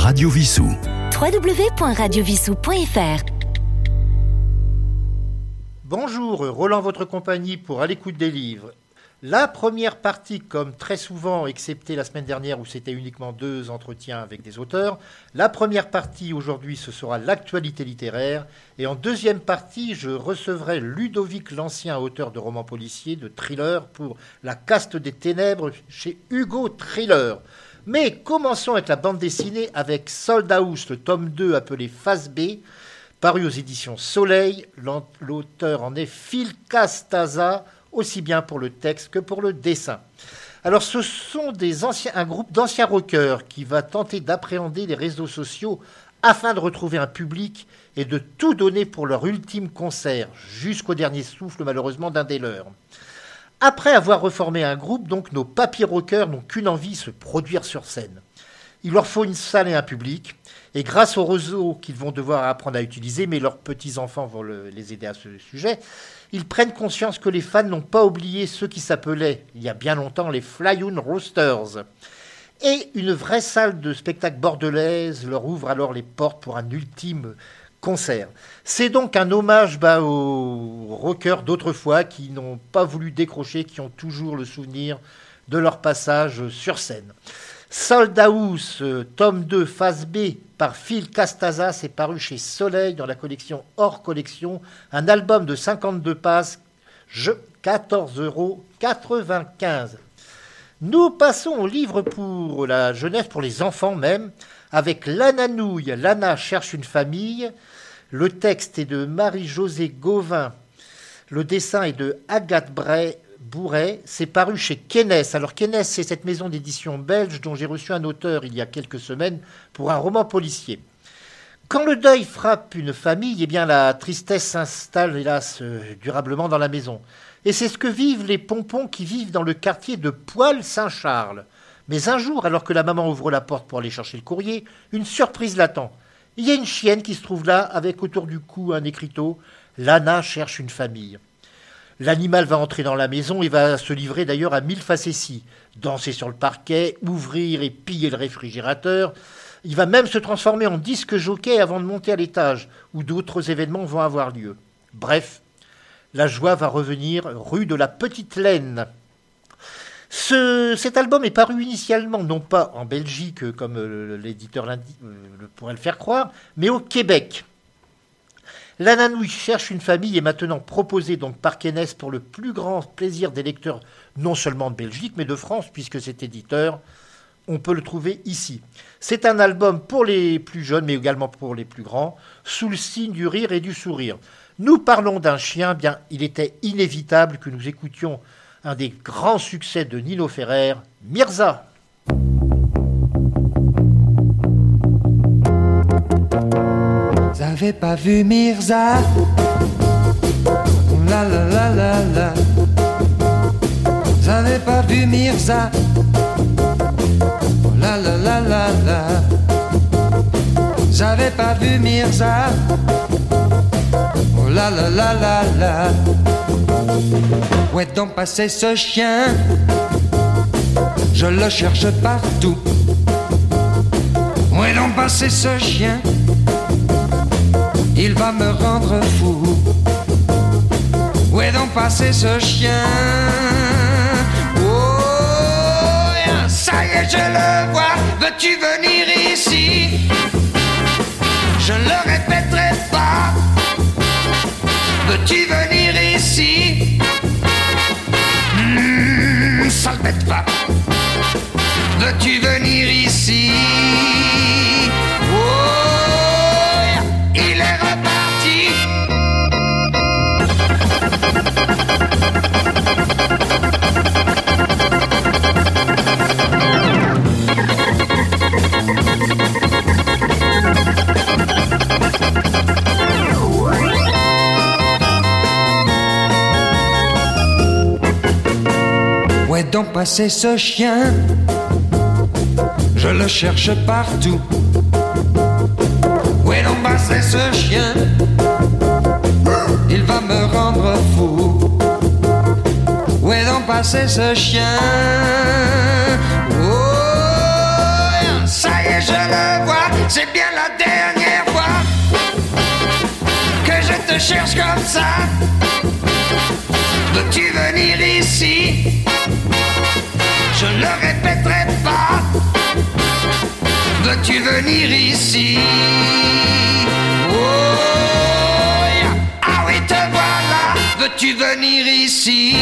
Radio Vissou. www.radiovissou.fr Bonjour, Roland votre compagnie pour À l'écoute des livres. La première partie, comme très souvent, excepté la semaine dernière où c'était uniquement deux entretiens avec des auteurs, la première partie aujourd'hui ce sera l'actualité littéraire et en deuxième partie je recevrai Ludovic l'Ancien, auteur de romans policiers, de thrillers pour La caste des ténèbres chez Hugo Thriller. Mais commençons avec la bande dessinée avec Soldaus, le tome 2 appelé Phase B, paru aux éditions Soleil. L'auteur en est Phil Castaza aussi bien pour le texte que pour le dessin. Alors ce sont un groupe d'anciens rockers qui va tenter d'appréhender les réseaux sociaux afin de retrouver un public et de tout donner pour leur ultime concert, jusqu'au dernier souffle malheureusement d'un des leurs. Après avoir reformé un groupe, donc nos papiers rockers n'ont qu'une envie, se produire sur scène. Il leur faut une salle et un public, et grâce au réseau qu'ils vont devoir apprendre à utiliser, mais leurs petits-enfants vont les aider à ce sujet, ils prennent conscience que les fans n'ont pas oublié ceux qui s'appelaient, il y a bien longtemps, les Flyoon Roasters. Et une vraie salle de spectacle bordelaise leur ouvre alors les portes pour un ultime C'est donc un hommage bah, aux rockers d'autrefois qui n'ont pas voulu décrocher, qui ont toujours le souvenir de leur passage sur scène. Euh, tome 2, phase B, par Phil Castaza, c'est paru chez Soleil dans la collection hors collection, un album de 52 pages, 14,95 euros. Nous passons au livre pour la jeunesse, pour les enfants même, avec L'Ananouille, Lana cherche une famille. Le texte est de Marie-Josée Gauvin. Le dessin est de Agathe Bray, Bourret, c'est paru chez Kennes. Alors Kennes, c'est cette maison d'édition belge dont j'ai reçu un auteur il y a quelques semaines pour un roman policier. Quand le deuil frappe une famille, eh bien la tristesse s'installe hélas euh, durablement dans la maison. Et c'est ce que vivent les pompons qui vivent dans le quartier de Poil-Saint-Charles. Mais un jour, alors que la maman ouvre la porte pour aller chercher le courrier, une surprise l'attend. Il y a une chienne qui se trouve là, avec autour du cou un écriteau. Lana cherche une famille. L'animal va entrer dans la maison et va se livrer d'ailleurs à mille facéties. Danser sur le parquet, ouvrir et piller le réfrigérateur. Il va même se transformer en disque jockey avant de monter à l'étage, où d'autres événements vont avoir lieu. Bref, la joie va revenir rue de la Petite Laine. Cet album est paru initialement non pas en Belgique comme euh, l'éditeur euh, pourrait le faire croire, mais au Québec. L'Ananouille cherche une famille est maintenant proposée donc par Kennes pour le plus grand plaisir des lecteurs, non seulement de Belgique, mais de France, puisque cet éditeur, on peut le trouver ici. C'est un album pour les plus jeunes, mais également pour les plus grands, sous le signe du rire et du sourire. Nous parlons d'un chien, bien, il était inévitable que nous écoutions un des grands succès de Nino Ferrer, Mirza. J'avais pas vu Mirza. La la la la la. J'avais pas vu Mirza. La la la la la. J'avais pas vu Mirza. La la la la la. Où est donc passé ce chien? Je le cherche partout. Où est donc passé ce chien? Il va me rendre fou. Où est donc passé ce chien? Oh, ça y est, je le vois. Veux-tu venir ici? Je le pas. Veux-tu venir ici. Ça le bête pas. Veux-tu venir ici? Où est donc passé ce chien Je le cherche partout. Où est donc passé ce chien? Il va me rendre fou. Où est donc passé ce chien? Oh, ça y est je le vois, c'est bien la dernière fois que je te cherche comme ça. Veux-tu venir ici? Je le répéterai pas. Veux-tu venir ici? Oh, yeah. ah oui, te voilà. Veux-tu venir ici?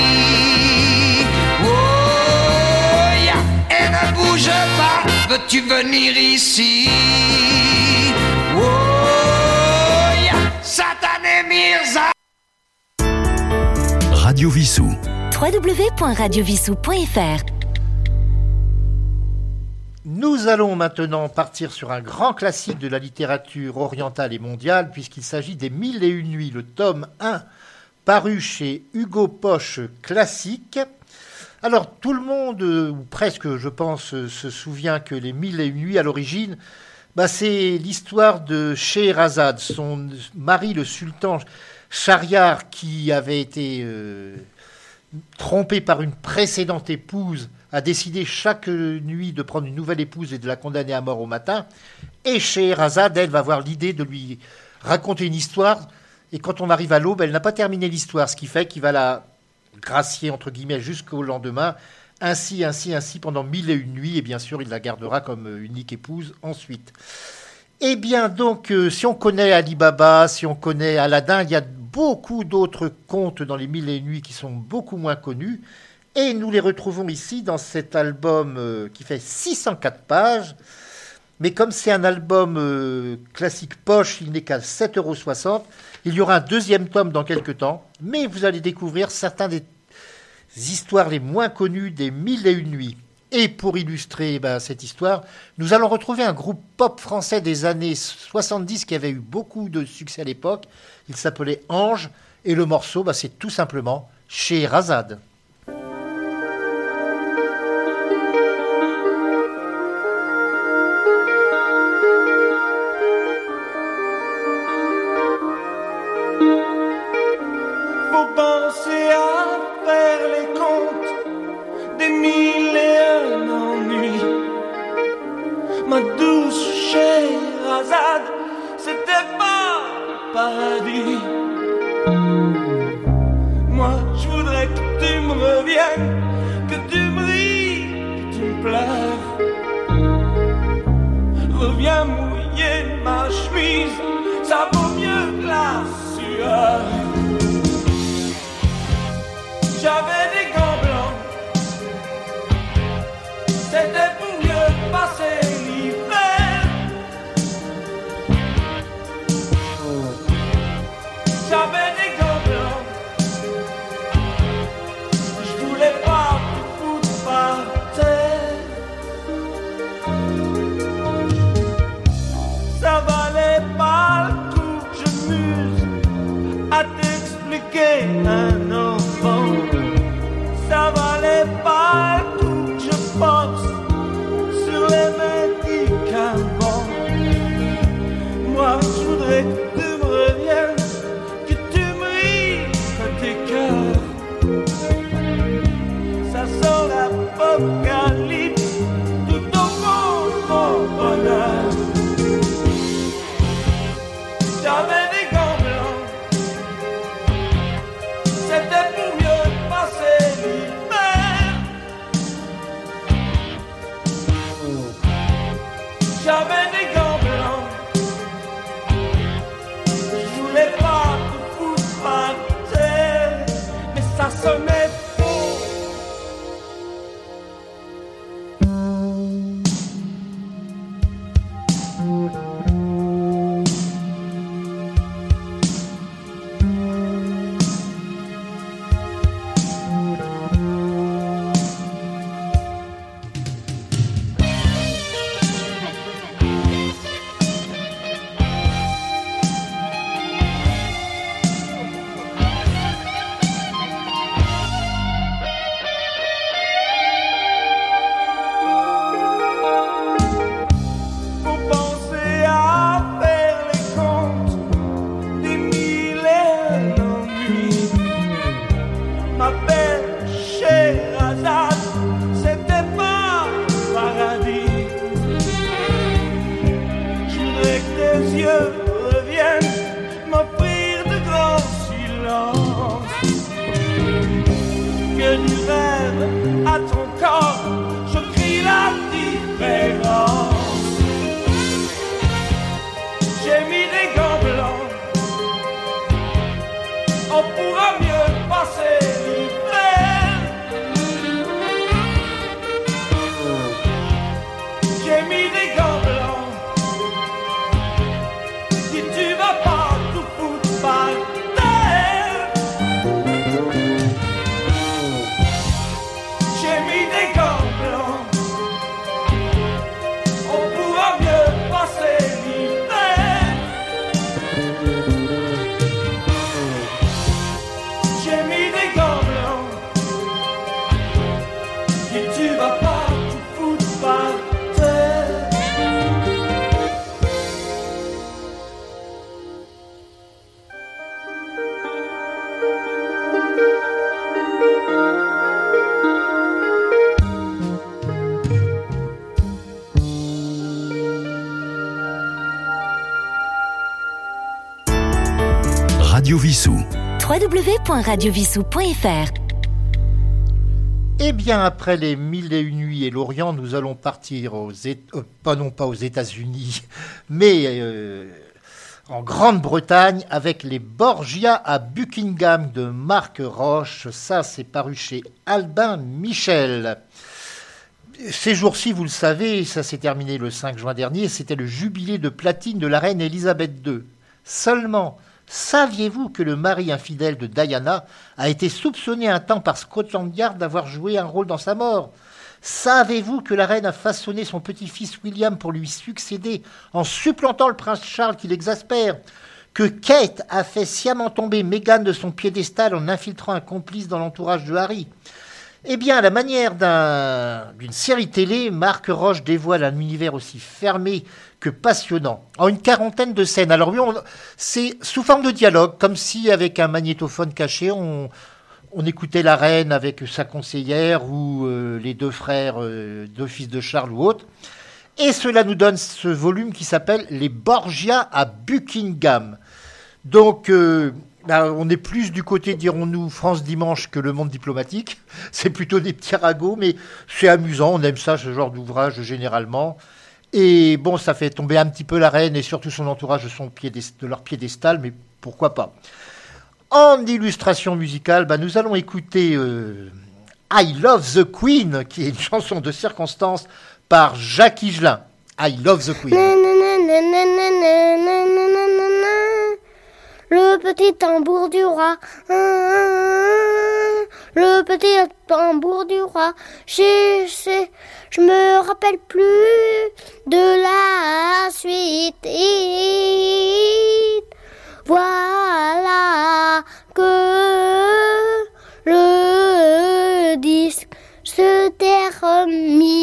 Oh, yeah. et ne bouge pas. Veux-tu venir ici? Oh, yeah. Satané Mirza. Radio Vissou. www.radiovissou.fr Nous allons maintenant partir sur un grand classique de la littérature orientale et mondiale, puisqu'il s'agit des Mille et une nuits, le tome 1, paru chez Hugo Poche Classique. Alors, tout le monde, ou presque, je pense, se souvient que les Mille et une nuits, à l'origine, bah, c'est l'histoire de Scheherazade, son mari, le sultan Shahriar, qui avait été euh, trompé par une précédente épouse, a décidé chaque nuit de prendre une nouvelle épouse et de la condamner à mort au matin. Et Scheherazade, elle, va avoir l'idée de lui raconter une histoire. Et quand on arrive à l'aube, elle n'a pas terminé l'histoire, ce qui fait qu'il va la gracier, entre guillemets, jusqu'au lendemain. Ainsi, ainsi, ainsi, pendant mille et une nuits. Et bien sûr, il la gardera comme unique épouse ensuite. Eh bien, donc, euh, si on connaît Ali Baba, si on connaît Aladdin, il y a beaucoup d'autres contes dans les Mille et une nuits qui sont beaucoup moins connus. Et nous les retrouvons ici dans cet album euh, qui fait 604 pages. Mais comme c'est un album euh, classique poche, il n'est qu'à 7,60 euros. Il y aura un deuxième tome dans quelques temps. Mais vous allez découvrir certains des histoires les moins connues des Mille et une nuits. Et pour illustrer ben, cette histoire, nous allons retrouver un groupe pop français des années 70 qui avait eu beaucoup de succès à l'époque. Il s'appelait Ange et le morceau, ben, c'est tout simplement chez ma www.radiovissou.fr Eh bien, après les mille et une nuits et l'Orient, nous allons partir aux euh, pas non pas aux États-Unis, mais euh, en Grande-Bretagne avec les Borgia à Buckingham de Marc Roche. Ça, c'est paru chez Albin Michel. Ces jours-ci, vous le savez, ça s'est terminé le 5 juin dernier, c'était le jubilé de platine de la reine Elisabeth II. Seulement, saviez-vous que le mari infidèle de Diana a été soupçonné un temps par Scotland Yard d'avoir joué un rôle dans sa mort? Savez-vous que la reine a façonné son petit-fils William pour lui succéder en supplantant le prince Charles qui l'exaspère? Que Kate a fait sciemment tomber Meghan de son piédestal en infiltrant un complice dans l'entourage de Harry? Eh bien, à la manière d'un- d'une série télé, Marc Roche dévoile un univers aussi fermé que passionnant, en une quarantaine de scènes. Alors oui, c'est sous forme de dialogue, comme si avec un magnétophone caché, on, on écoutait la reine avec sa conseillère ou euh, les deux frères, euh, deux fils de Charles ou autres. Et cela nous donne ce volume qui s'appelle Les Borgia à Buckingham. Donc, euh, bah, on est plus du côté, dirons-nous, France Dimanche que le monde diplomatique. C'est plutôt des petits ragots, mais c'est amusant. On aime ça, ce genre d'ouvrage, généralement. Et bon, ça fait tomber un petit peu la reine et surtout son entourage de, son de leur piédestal, mais pourquoi pas. En illustration musicale, bah, nous allons écouter euh, I Love the Queen, qui est une chanson de circonstance par Jacques Higelin. I Love the Queen. Le petit tambour du roi. Le petit tambour du roi. Je me rappelle plus de la suite. Voilà que le disque se termine.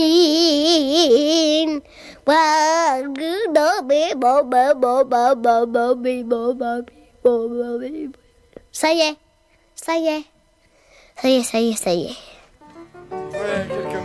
Ça y est, ça y est, ça y est, ça y est, ça y est.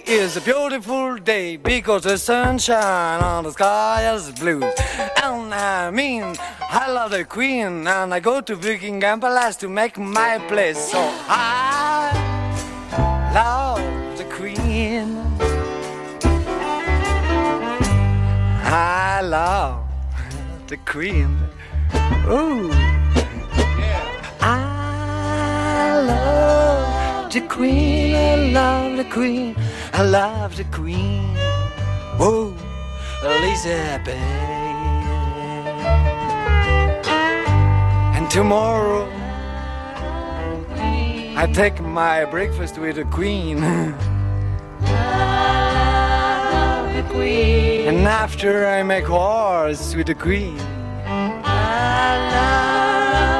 Today is a beautiful day because the sunshine on the sky is blue. And I mean, I love the queen and I go to Buckingham Palace to make my place. So I love the queen. I love the queen. Ooh. I love the queen. I love the queen. I love the queen. Whoa, Elizabeth. And tomorrow I take my breakfast with the queen. the queen. And after I make wars with the queen. I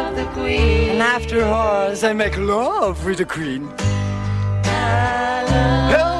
love the queen. And after wars I make love with the queen. I love.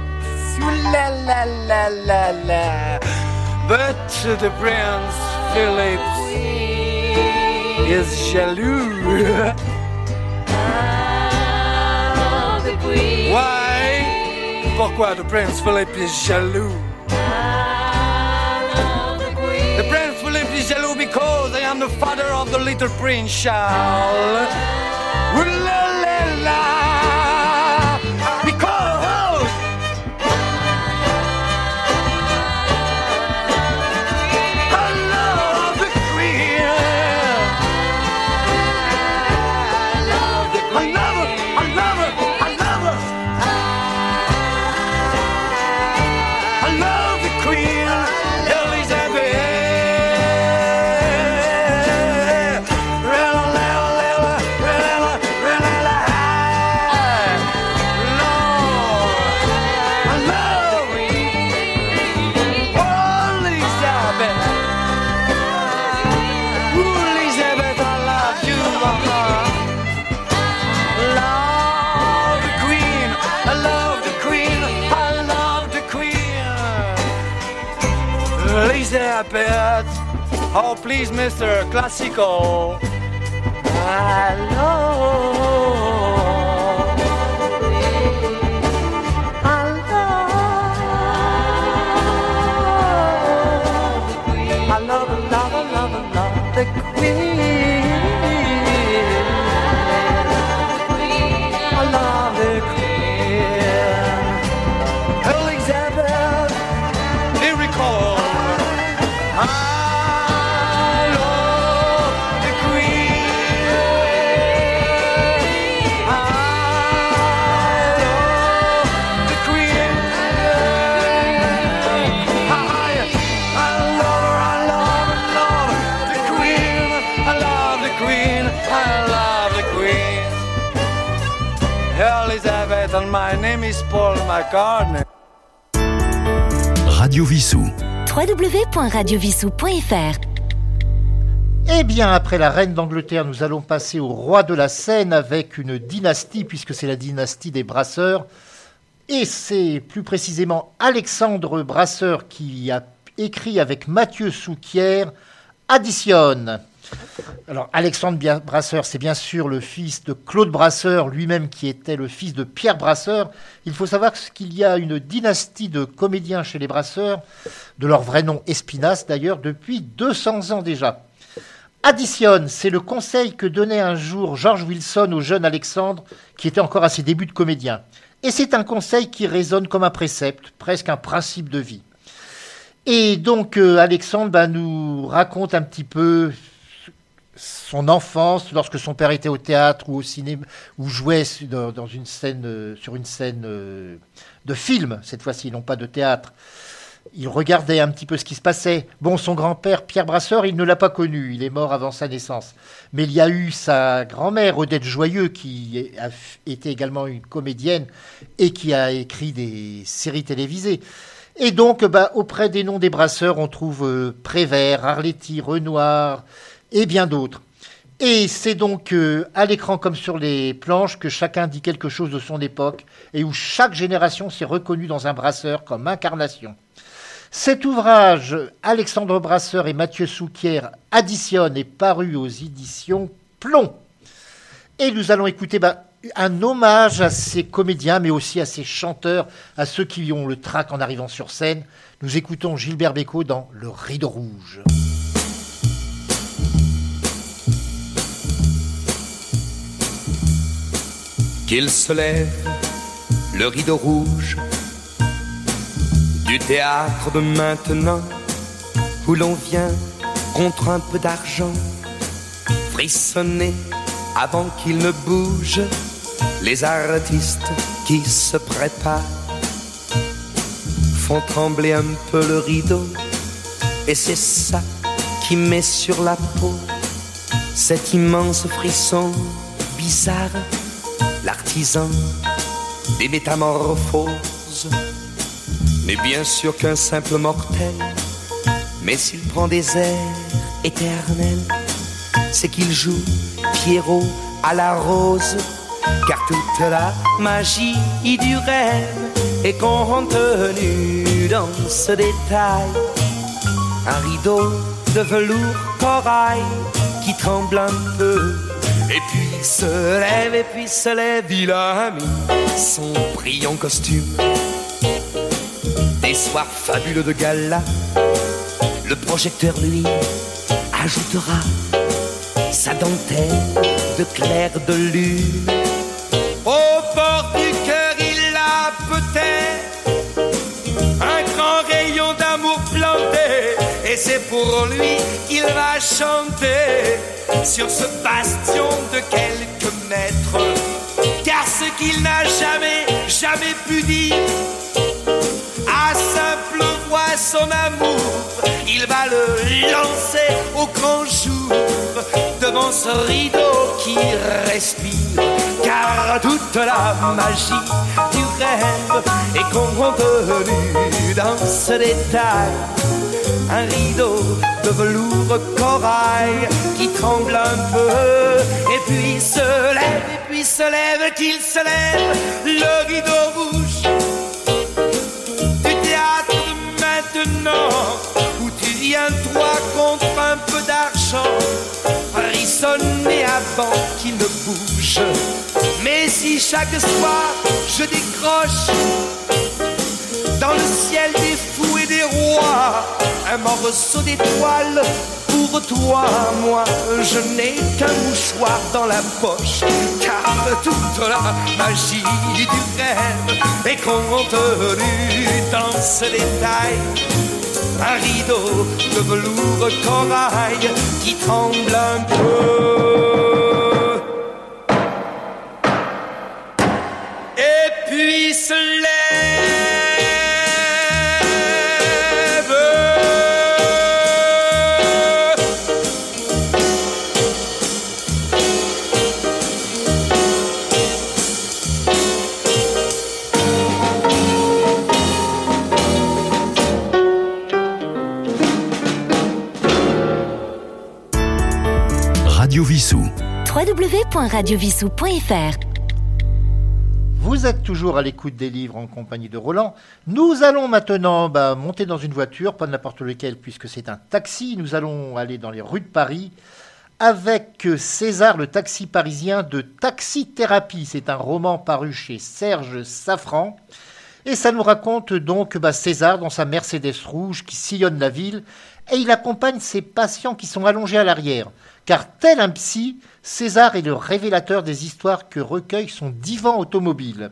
La la la la la. But the prince Philip is jaloux. Why? Pourquoi the Prince Philip is jaloux? The Prince Philip is jaloux because I am the father of the little Prince Charles. Ooh, la, la, la. Oh, please, Mr. Classical. I is Paul McCartney. Radio Vissou. www.radiovissou.fr Eh bien, après la reine d'Angleterre, nous allons passer au roi de la Seine avec une dynastie, puisque c'est la dynastie des Brasseurs. Et c'est plus précisément Alexandre Brasseur qui a écrit avec Mathieu Souquier Additionne. Alors, Alexandre Brasseur, c'est bien sûr le fils de Claude Brasseur, lui-même qui était le fils de Pierre Brasseur. Il faut savoir qu'il y a une dynastie de comédiens chez les Brasseurs, de leur vrai nom Espinasse d'ailleurs, depuis 200 ans déjà. Additionne, c'est le conseil que donnait un jour George Wilson au jeune Alexandre, qui était encore à ses débuts de comédien. Et c'est un conseil qui résonne comme un précepte, presque un principe de vie. Et donc euh, Alexandre bah, nous raconte un petit peu son enfance, lorsque son père était au théâtre ou au cinéma, ou jouait dans, une scène, euh, sur une scène euh, de film, cette fois-ci, non pas de théâtre. Il regardait un petit peu ce qui se passait. Bon, son grand-père, Pierre Brasseur, il ne l'a pas connu, il est mort avant sa naissance. Mais il y a eu sa grand-mère, Odette Joyeux, qui a était également une comédienne et qui a écrit des séries télévisées. Et donc, bah, auprès des noms des Brasseurs, on trouve euh, Prévert, Arletty, Renoir et bien d'autres. Et c'est donc euh, à l'écran comme sur les planches que chacun dit quelque chose de son époque et où chaque génération s'est reconnue dans un brasseur comme incarnation. Cet ouvrage, Alexandre Brasseur et Mathieu Souquier additionnent est paru aux éditions Plomb. Et nous allons écouter bah, un hommage à ces comédiens, mais aussi à ces chanteurs, à ceux qui ont le trac en arrivant sur scène. Nous écoutons Gilbert Bécaud dans Le Rideau Rouge. Qu'il se lève le rideau rouge du théâtre de maintenant. où l'on vient contre un peu d'argent, frissonner avant qu'il ne bouge, les artistes qui se préparent font trembler un peu le rideau, et c'est ça qui met sur la peau cet immense frisson bizarre, l'artisan des métamorphoses. N'est bien sûr qu'un simple mortel, mais s'il prend des airs éternels, c'est qu'il joue Pierrot à la rose, car toute la magie du rêve est contenue dans ce détail. Un rideau de velours corail qui tremble un peu, et puis se lève, et puis se lève, il a mis son brillant costume. Des soirs fabuleux de gala, le projecteur lui ajoutera sa dentelle de clair de lune. C'est pour lui qu'il va chanter sur ce bastion de quelques mètres. Car ce qu'il n'a jamais, jamais pu dire à simple voix son amour, il va le lancer au grand jour devant ce rideau qui respire. Car toute la magie rêve est contenue dans ce détail. Un rideau de velours corail qui tremble un peu. Et puis se lève, et puis se lève, qu'il se lève, le rideau rouge du théâtre maintenant où tu viens toi contre un peu d'argent frissonner avant qu'il ne bouge. Mais si chaque soir je décroche dans le ciel des fous et des rois un morceau d'étoile pour toi, moi je n'ai qu'un mouchoir dans la poche, car toute la magie du rêve est contenue dans ce détail. Un rideau de velours corail qui tremble un peu. Et puis se lève. www.radiovissou.fr Vous êtes toujours à l'écoute des livres en compagnie de Roland. Nous allons maintenant bah, monter dans une voiture, pas n'importe lequel puisque c'est un taxi. Nous allons aller dans les rues de Paris avec César, le taxi parisien de Taxi Thérapie. C'est un roman paru chez Serge Safran. Et ça nous raconte donc bah, César dans sa Mercedes rouge qui sillonne la ville et il accompagne ses patients qui sont allongés à l'arrière. Car tel un psy, César est le révélateur des histoires que recueille son divan automobile.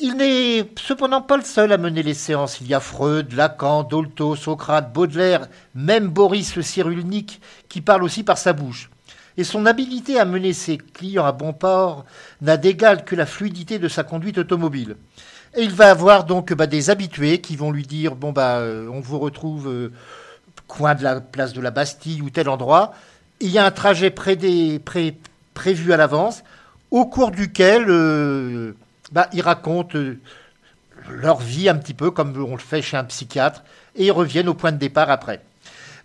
Il n'est cependant pas le seul à mener les séances. Il y a Freud, Lacan, Dolto, Socrate, Baudelaire, même Boris le Cyrulnik qui parle aussi par sa bouche. Et son habileté à mener ses clients à bon port n'a d'égal que la fluidité de sa conduite automobile. Et il va avoir donc bah, des habitués qui vont lui dire bon bah euh, on vous retrouve euh, coin de la place de la Bastille ou tel endroit. Il y a un trajet prévu à l'avance, au cours duquel euh, bah, ils racontent euh, leur vie un petit peu comme on le fait chez un psychiatre, et ils reviennent au point de départ après.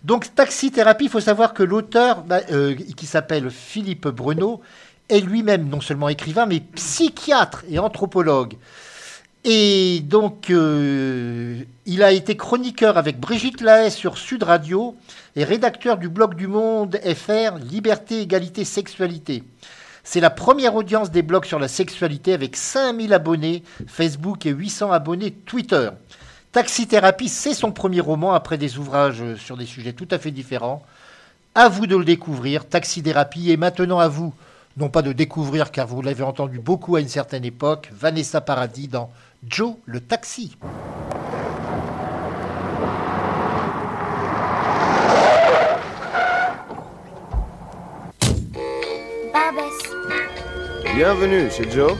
Donc Taxi Thérapie, il faut savoir que l'auteur, bah, euh, qui s'appelle Philippe Bruno, est lui-même non seulement écrivain, mais psychiatre et anthropologue. Et donc, euh, il a été chroniqueur avec Brigitte Lahaye sur Sud Radio et rédacteur du blog du Monde FR Liberté, Égalité, Sexualité. C'est la première audience des blogs sur la sexualité avec 5000 abonnés Facebook et 800 abonnés Twitter. Taxi Thérapie, c'est son premier roman après des ouvrages sur des sujets tout à fait différents. À vous de le découvrir. Taxi Thérapie est maintenant à vous, non pas de découvrir car vous l'avez entendu beaucoup à une certaine époque, Vanessa Paradis dans Joe le taxi. Bienvenue chez Joe.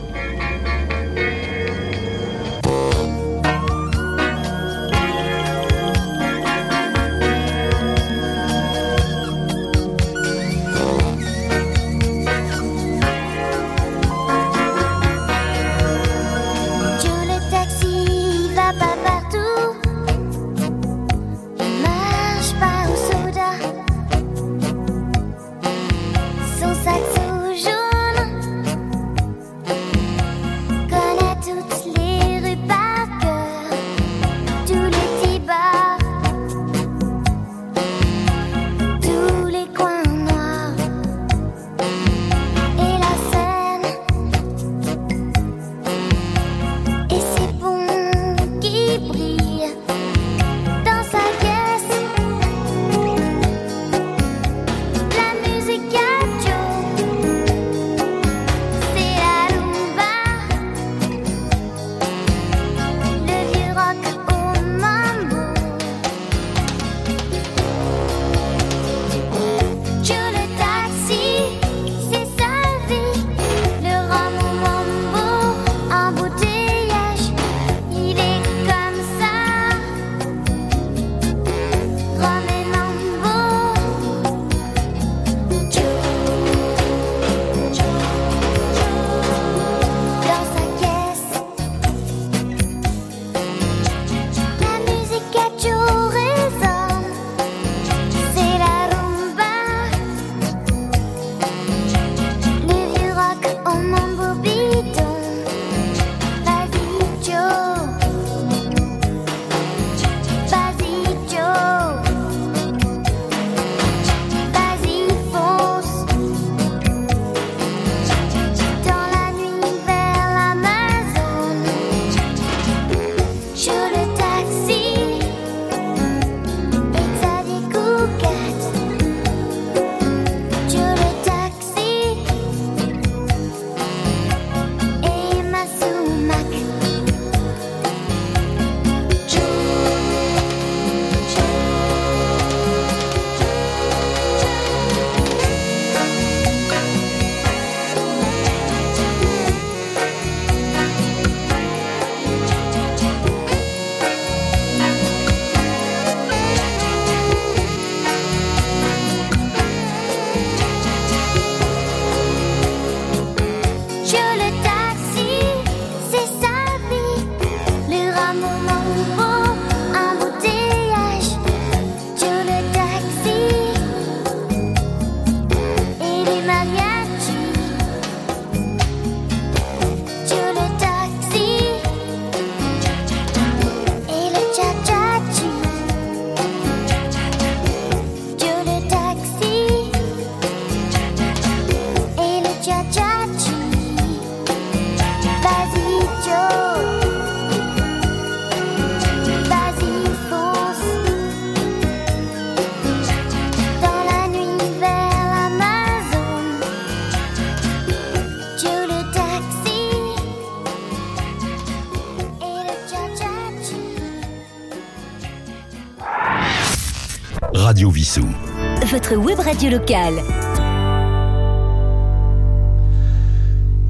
Web radio locale.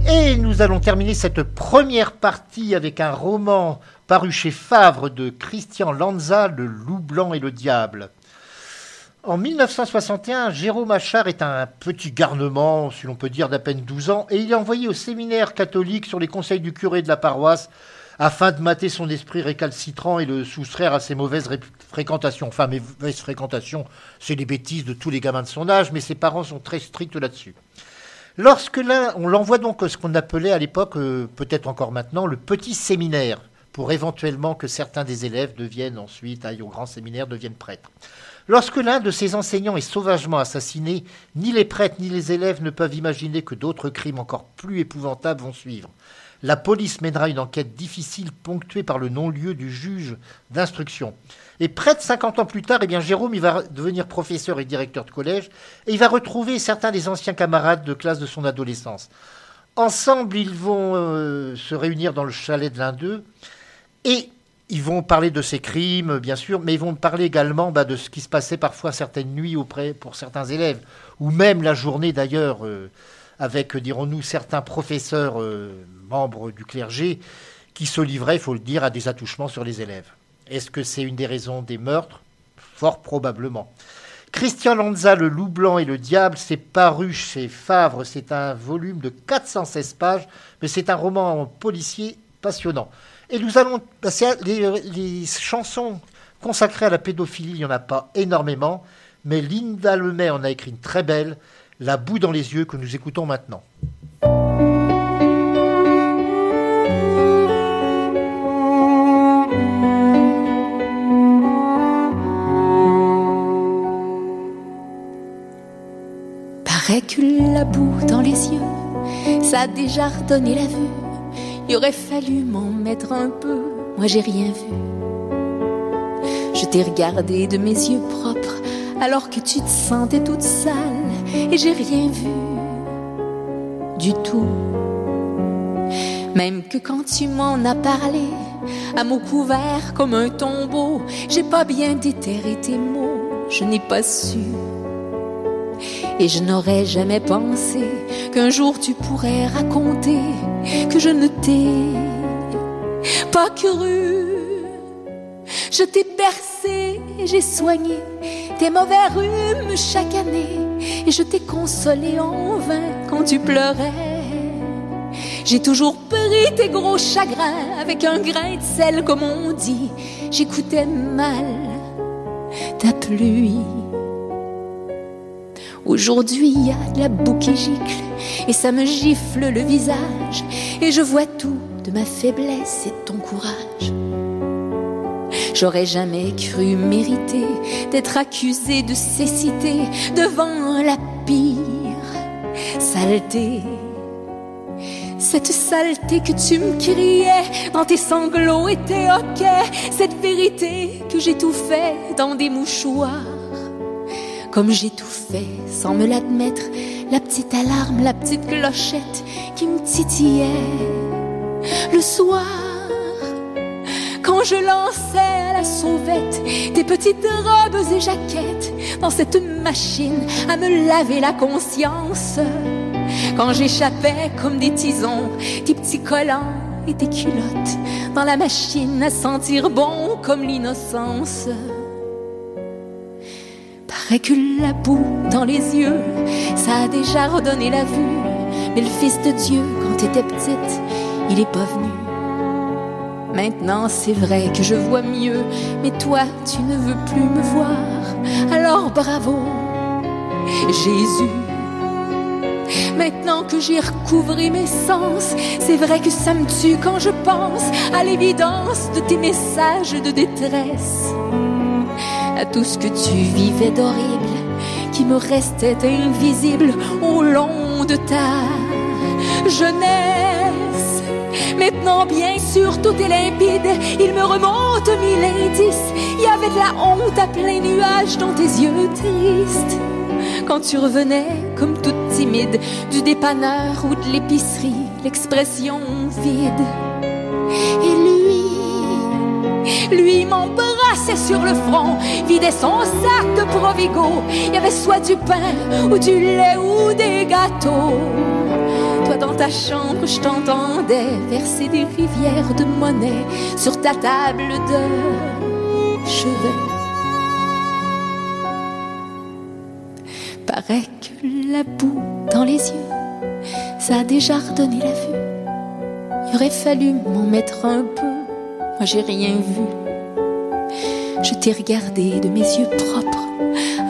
Et nous allons terminer cette première partie avec un roman paru chez Favre de Christian Lanza, Le loup blanc et le diable. En 1961, Jérôme Achard est un petit garnement, si l'on peut dire d'à peine 12 ans, et il est envoyé au séminaire catholique sur les conseils du curé de la paroisse afin de mater son esprit récalcitrant et le soustraire à ses mauvaises ré- fréquentations. Enfin, mauvaises fréquentations, c'est les bêtises de tous les gamins de son âge, mais ses parents sont très stricts là-dessus. Lorsque l'un, on l'envoie donc à ce qu'on appelait à l'époque, euh, peut-être encore maintenant, le petit séminaire, pour éventuellement que certains des élèves deviennent ensuite, aillent au grand séminaire, deviennent prêtres. Lorsque l'un de ces enseignants est sauvagement assassiné, ni les prêtres ni les élèves ne peuvent imaginer que d'autres crimes encore plus épouvantables vont suivre. La police mènera une enquête difficile ponctuée par le non-lieu du juge d'instruction. Et près de 50 ans plus tard, eh bien, Jérôme il va devenir professeur et directeur de collège et il va retrouver certains des anciens camarades de classe de son adolescence. Ensemble, ils vont euh, se réunir dans le chalet de l'un d'eux et ils vont parler de ces crimes, bien sûr, mais ils vont parler également bah, de ce qui se passait parfois certaines nuits auprès pour certains élèves, ou même la journée d'ailleurs, euh, avec, dirons-nous, certains professeurs euh, membres du clergé qui se livraient, il faut le dire, à des attouchements sur les élèves. Est-ce que c'est une des raisons des meurtres? Fort probablement. Christian Lanza, Le Loup Blanc et le Diable, c'est paru chez Favre. C'est un volume de 416 pages, mais c'est un roman policier passionnant. Et nous allons les, les chansons consacrées à la pédophilie, il n'y en a pas énormément, mais Linda Lemay en a écrit une très belle, La boue dans les yeux, que nous écoutons maintenant. Paraît que la boue dans les yeux, ça a déjà redonné la vue. Il aurait fallu m'en mettre un peu, moi j'ai rien vu. Je t'ai regardé de mes yeux propres alors que tu te sentais toute sale et j'ai rien vu du tout. Même que quand tu m'en as parlé, à mots couverts comme un tombeau, j'ai pas bien déterré tes mots, je n'ai pas su. Et je n'aurais jamais pensé qu'un jour tu pourrais raconter que je ne t'ai pas cru. Je t'ai bercé j'ai soigné tes mauvais rhumes chaque année. Et je t'ai consolé en vain quand tu pleurais. J'ai toujours pris tes gros chagrins avec un grain de sel, comme on dit. J'écoutais mal ta pluie. Aujourd'hui, il y a de la boue qui gicle et ça me gifle le visage. Et je vois tout de ma faiblesse et de ton courage. J'aurais jamais cru mériter d'être accusé de cécité devant la pire saleté. Cette saleté que tu me criais dans tes sanglots était ok. Cette vérité que j'étouffais dans des mouchoirs. Comme j'étouffais sans me l'admettre, la petite alarme, la petite clochette qui me titillait le soir. Quand je lançais à la sauvette tes petites robes et jaquettes dans cette machine à me laver la conscience. Quand j'échappais comme des tisons, tes petits collants et tes culottes dans la machine à sentir bon comme l'innocence. Paraît que la boue dans les yeux, ça a déjà redonné la vue. Mais le Fils de Dieu, quand t'étais petite, il est pas venu. Maintenant c'est vrai que je vois mieux, mais toi tu ne veux plus me voir. Alors bravo, Jésus. Maintenant que j'ai recouvré mes sens, c'est vrai que ça me tue quand je pense à l'évidence de tes messages de détresse, à tout ce que tu vivais d'horrible, qui me restait invisible au long de ta jeunesse. Maintenant, bien sûr, tout est limpide. Il me remonte mille indices. Il y avait de la honte à plein nuage dans tes yeux tristes. Quand tu revenais comme toute timide du dépanneur ou de l'épicerie, l'expression vide. Et lui, lui m'embrassait sur le front, vidait son sac de Provigo. Il y avait soit du pain ou du lait ou des gâteaux. Dans ta chambre, je t'entendais verser des rivières de monnaie sur ta table de chevet. Paraît que la boue dans les yeux, ça a déjà redonné la vue. Il aurait fallu m'en mettre un peu, moi j'ai rien vu. Je t'ai regardé de mes yeux propres,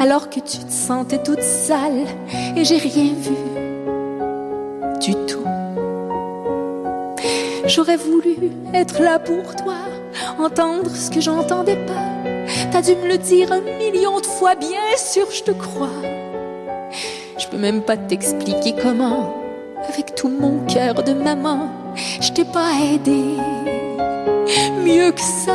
alors que tu te sentais toute sale, et j'ai rien vu J'aurais voulu être là pour toi, entendre ce que j'entendais pas. T'as dû me le dire un million de fois, bien sûr, je te crois. Je peux même pas t'expliquer comment, avec tout mon cœur de maman, je t'ai pas aidé mieux que ça.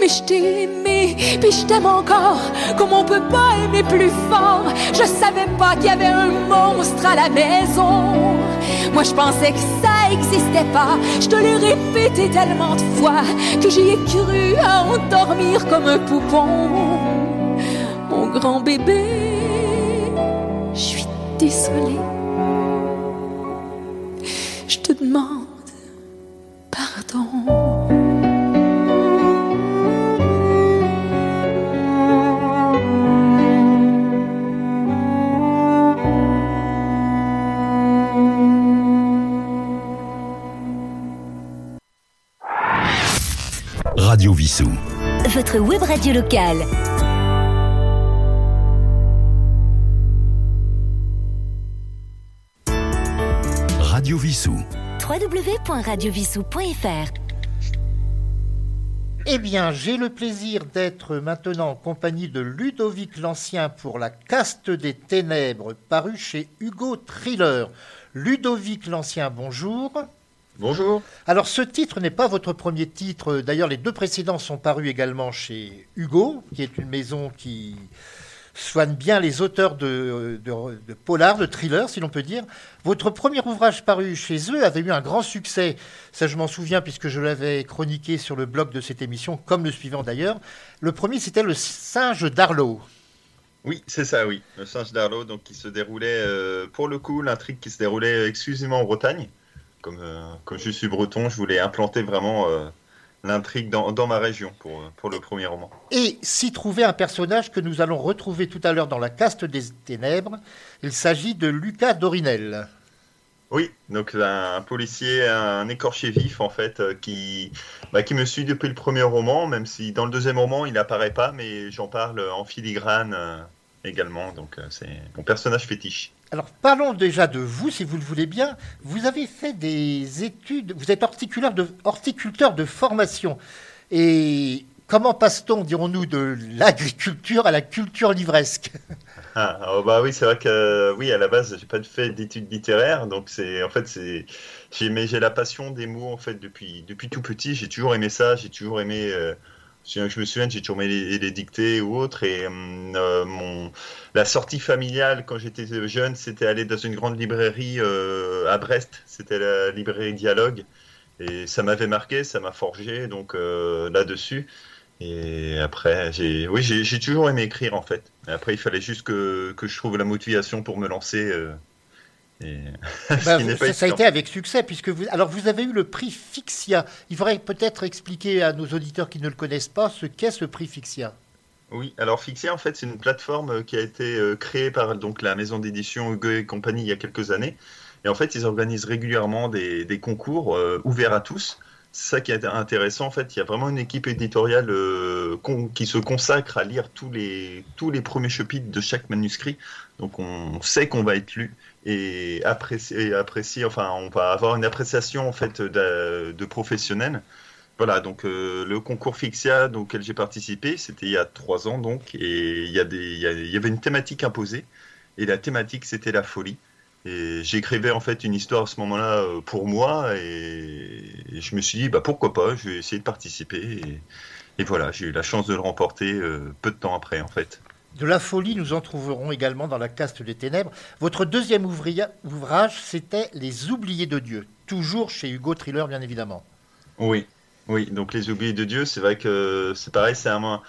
Mais je t'ai aimé, puis je t'aime encore, comme on peut pas aimer plus fort. Je savais pas qu'il y avait un monstre à la maison. Moi je pensais que ça existait pas. Je te l'ai répété tellement de fois que j'y ai cru à endormir comme un poupon. Mon grand bébé, je suis désolée. Radio locale. Radio Vissou. www.radiovissou.fr Eh bien, j'ai le plaisir d'être maintenant en compagnie de Ludovic l'Ancien pour La Caste des Ténèbres, paru chez Hugo Thriller. Ludovic l'Ancien, bonjour. Bonjour. Alors, ce titre n'est pas votre premier titre. D'ailleurs, les deux précédents sont parus également chez Hugo, qui est une maison qui soigne bien les auteurs de, de, de polar, de thriller, si l'on peut dire. Votre premier ouvrage paru chez eux avait eu un grand succès. Ça, je m'en souviens, puisque je l'avais chroniqué sur le blog de cette émission, comme le suivant d'ailleurs. Le premier, c'était Le singe d'Arlo. Oui, c'est ça, oui. Le singe d'Arlo, donc qui se déroulait, euh, pour le coup, l'intrigue qui se déroulait exclusivement en Bretagne. Comme, euh, comme je suis breton, je voulais implanter vraiment euh, l'intrigue dans, dans, ma région pour, pour le premier roman. Et s'y trouvait un personnage que nous allons retrouver tout à l'heure dans la caste des ténèbres. Il s'agit de Lucas Dorinel. Oui, donc un, un policier, un écorché vif en fait, euh, qui, bah, qui me suit depuis le premier roman, même si dans le deuxième roman il n'apparaît pas, mais j'en parle en filigrane euh, également, donc euh, c'est mon personnage fétiche. Alors parlons déjà de vous, si vous le voulez bien. Vous avez fait des études, vous êtes horticulteur de, formation. Et comment passe-t-on, dirons-nous, de l'agriculture à la culture livresque? Ah, oh bah oui, c'est vrai que oui, à la base, j'ai pas fait d'études littéraires, donc c'est en fait c'est j'ai j'ai la passion des mots en fait depuis depuis tout petit. J'ai toujours aimé ça, j'ai toujours aimé. Euh, je me souviens, j'ai toujours aimé les, dictées ou autres. Et euh, mon la sortie familiale quand j'étais jeune, c'était aller dans une grande librairie euh, à Brest. C'était la librairie Dialogue, et ça m'avait marqué, ça m'a forgé donc euh, là-dessus. Et après, j'ai, oui, toujours aimé écrire en fait. Après, il fallait juste que je trouve la motivation pour me lancer. Euh, et... bah, ça, ça, a été avec succès, puisque vous, alors vous avez eu le prix Fixia. Il faudrait peut-être expliquer à nos auditeurs qui ne le connaissent pas ce qu'est ce prix Fixia. Oui, alors Fixia, en fait, c'est une plateforme qui a été créée par donc, la maison d'édition Hugo et compagnie il y a quelques années. Et en fait, ils organisent régulièrement des, des concours euh, ouverts à tous c'est ça qui est intéressant. En fait, il y a vraiment une équipe éditoriale euh, qui se consacre à lire tous les, tous les premiers chapitres de chaque manuscrit. Donc, on sait qu'on va être lu et apprécier, apprécier, enfin, on va avoir une appréciation en fait de, de professionnels. Voilà, donc euh, le concours Fixia auquel j'ai participé, c'était il y a trois ans donc, et il y, a des, il y, avait une thématique imposée, et la thématique c'était la folie. Et j'écrivais en fait une histoire à ce moment-là pour moi et, je me suis dit bah pourquoi pas, je vais essayer de participer et, et voilà, j'ai eu la chance de le remporter euh, peu de temps après en fait. De la folie, nous en trouverons également dans la caste des ténèbres. Votre deuxième ouvrage, c'était Les oubliés de Dieu, toujours chez Hugo Thriller bien évidemment. Oui, oui, donc Les oubliés de Dieu, c'est vrai que c'est pareil, c'est un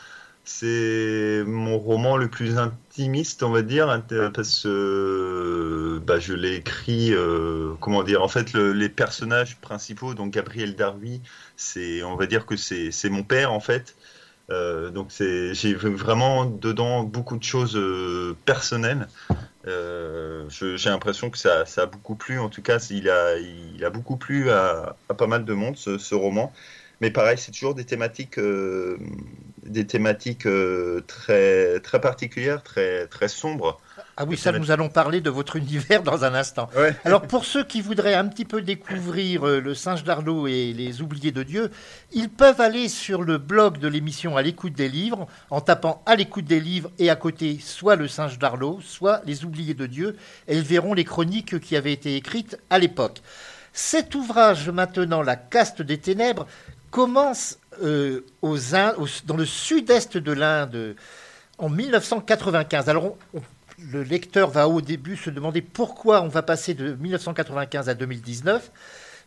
c'est mon roman le plus intimiste, on va dire, parce que bah, je l'ai écrit, euh, comment dire, en fait, le, les personnages principaux, donc Gabriel Darby, c'est, on va dire que c'est mon père, en fait. Euh, donc j'ai vraiment dedans beaucoup de choses euh, personnelles. Euh, j'ai l'impression que ça, ça, a beaucoup plu, en tout cas, il a, il a beaucoup plu à, à pas mal de monde, ce, ce roman. Mais pareil, c'est toujours des thématiques, des thématiques très, très particulières, très, très sombres. Ah oui, ça, nous allons parler de votre univers dans un instant. Ouais. Alors, pour ceux qui voudraient un petit peu découvrir euh, le singe d'Arlo et les oubliés de Dieu, ils peuvent aller sur le blog de l'émission À l'écoute des livres, en tapant À l'écoute des livres et à côté soit le singe d'Arlo, soit les oubliés de Dieu, et ils verront les chroniques qui avaient été écrites à l'époque. Cet ouvrage, maintenant, La caste des ténèbres, commence euh, aux Indes, aux, dans le sud-est de l'Inde en 1995. Alors, on, on, le lecteur va au début se demander pourquoi on va passer de 1995 à 2019,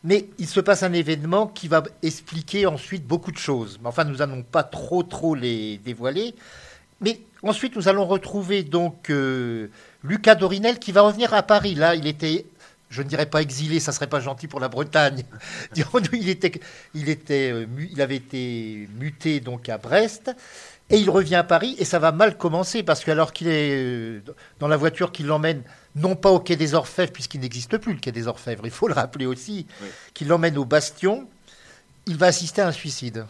mais il se passe un événement qui va expliquer ensuite beaucoup de choses. Enfin, nous n'allons pas trop, trop les dévoiler. Mais ensuite, nous allons retrouver donc euh, Lucas Dorinel qui va revenir à Paris. Là, il était je ne dirais pas exilé, ça serait pas gentil pour la Bretagne. Il était, il était, euh, il avait été muté donc à Brest. Et il revient à Paris et ça va mal commencer parce que alors qu'il est euh, dans la voiture qui l'emmène, non pas au quai des Orfèvres, puisqu'il n'existe plus le quai des Orfèvres, il faut le rappeler aussi, Oui. qui l'emmène au Bastion, il va assister à un suicide.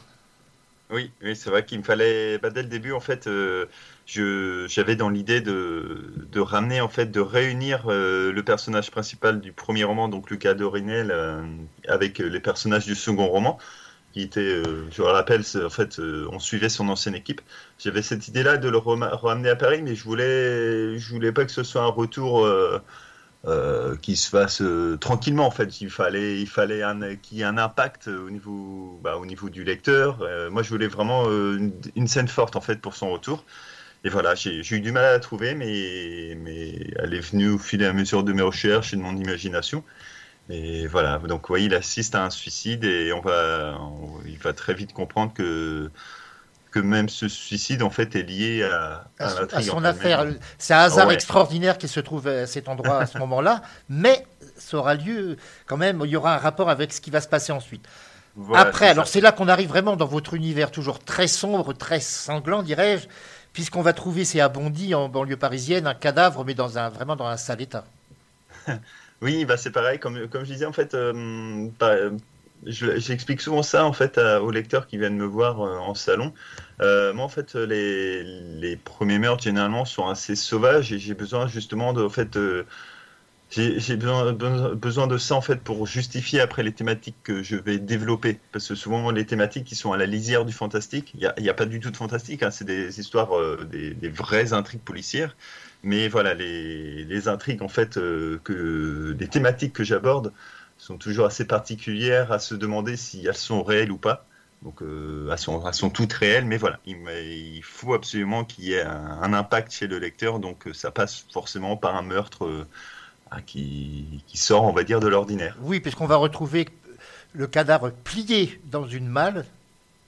Oui, oui, c'est vrai qu'il me fallait, bah, dès le début, en fait, euh, j'avais dans l'idée de, de ramener, en fait, de réunir euh, le personnage principal du premier roman, donc Lucas Dorinel, euh, avec les personnages du second roman, qui était, je le rappelle, en fait, euh, on suivait son ancienne équipe. J'avais cette idée-là de le ramener à Paris, mais je voulais, je voulais pas que ce soit un retour. euh, euh, qui se fasse tranquillement en fait. Il fallait, il fallait qu'il y ait un impact au niveau, bah, au niveau du lecteur. Moi, je voulais vraiment une, scène forte en fait pour son retour. Et voilà, j'ai eu du mal à la trouver, mais, mais elle est venue au fil et à mesure de mes recherches et de mon imagination. Et voilà, donc oui, il assiste à un suicide et on va, on- il va très vite comprendre que que même ce suicide en fait est lié à, à, à son- à affaire. C'est un hasard Ouais. extraordinaire qu'il se trouve à cet endroit à ce moment-là, mais ça aura lieu quand même, il y aura un rapport avec ce qui va se passer ensuite. Voilà, Après, alors c'est là qu'on arrive vraiment dans votre univers toujours très sombre, très sanglant, dirais-je, puisqu'on va trouver, c'est à Bondy, en banlieue parisienne, un cadavre, mais dans un, vraiment dans un sale état. Oui, bah c'est pareil. Comme, comme je disais, en fait, euh, bah, je- j'explique souvent ça en fait aux lecteurs qui viennent me voir euh, en salon. Euh, moi, en fait, les, les premiers meurtres généralement sont assez sauvages et j'ai besoin justement de, en fait, euh, j'ai besoin, besoin- de ça en fait pour justifier après les thématiques que je vais développer. Parce que souvent les thématiques qui sont à la lisière du fantastique, il n'y a, pas du tout de fantastique. hein, c'est des histoires, des, des vraies intrigues policières. Mais voilà, les, les intrigues en fait, euh, que les thématiques que j'aborde sont toujours assez particulières à se demander si elles sont réelles ou pas. Donc, euh, elles, sont, elles sont toutes réelles, mais voilà, il, faut absolument qu'il y ait un, un impact chez le lecteur. Donc, euh, ça passe forcément par un meurtre euh, qui, qui sort, on va dire, de l'ordinaire. Oui, puisqu'on va retrouver le cadavre plié dans une malle,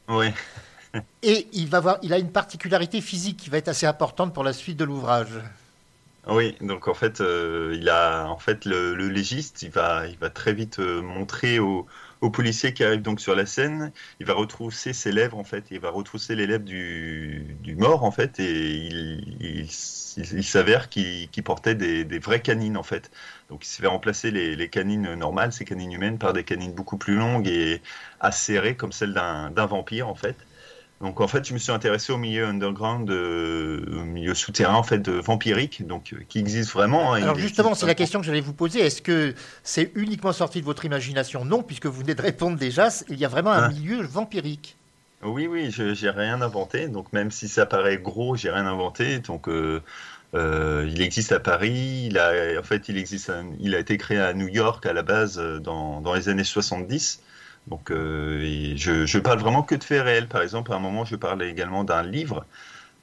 Oui. et il, va avoir, il a une particularité physique qui va être assez importante pour la suite de l'ouvrage. Oui, donc en fait, euh, il a, en fait, le, légiste, il va, il va très vite euh, montrer au, au policier qui arrive donc sur la scène, il va retrousser ses lèvres en fait, il va retrousser les lèvres du, du mort en fait, et il, il, s'avère qu'il portait des, vraies canines en fait. Donc il se fait remplacer les, les canines normales, ces canines humaines, par des canines beaucoup plus longues et acérées comme celles d'un vampire en fait. Donc en fait, je me suis intéressé au milieu underground, euh, au milieu souterrain en fait de vampirique, donc euh, qui existe vraiment. hein, Alors justement, c'est la question que j'allais vous poser. Est-ce que c'est uniquement sorti de votre imagination? Non, puisque vous venez de répondre déjà, il y a vraiment un Ah. milieu vampirique. Oui, oui, je j'ai rien inventé. Donc même si ça paraît gros, j'ai rien inventé. Donc euh, il existe à Paris. Il a, en fait, il existe. à- il a été créé à New York à la base dans, dans les années 70. Donc euh, je, je parle vraiment que de faits réels. Par exemple, à un moment, je parlais également d'un livre.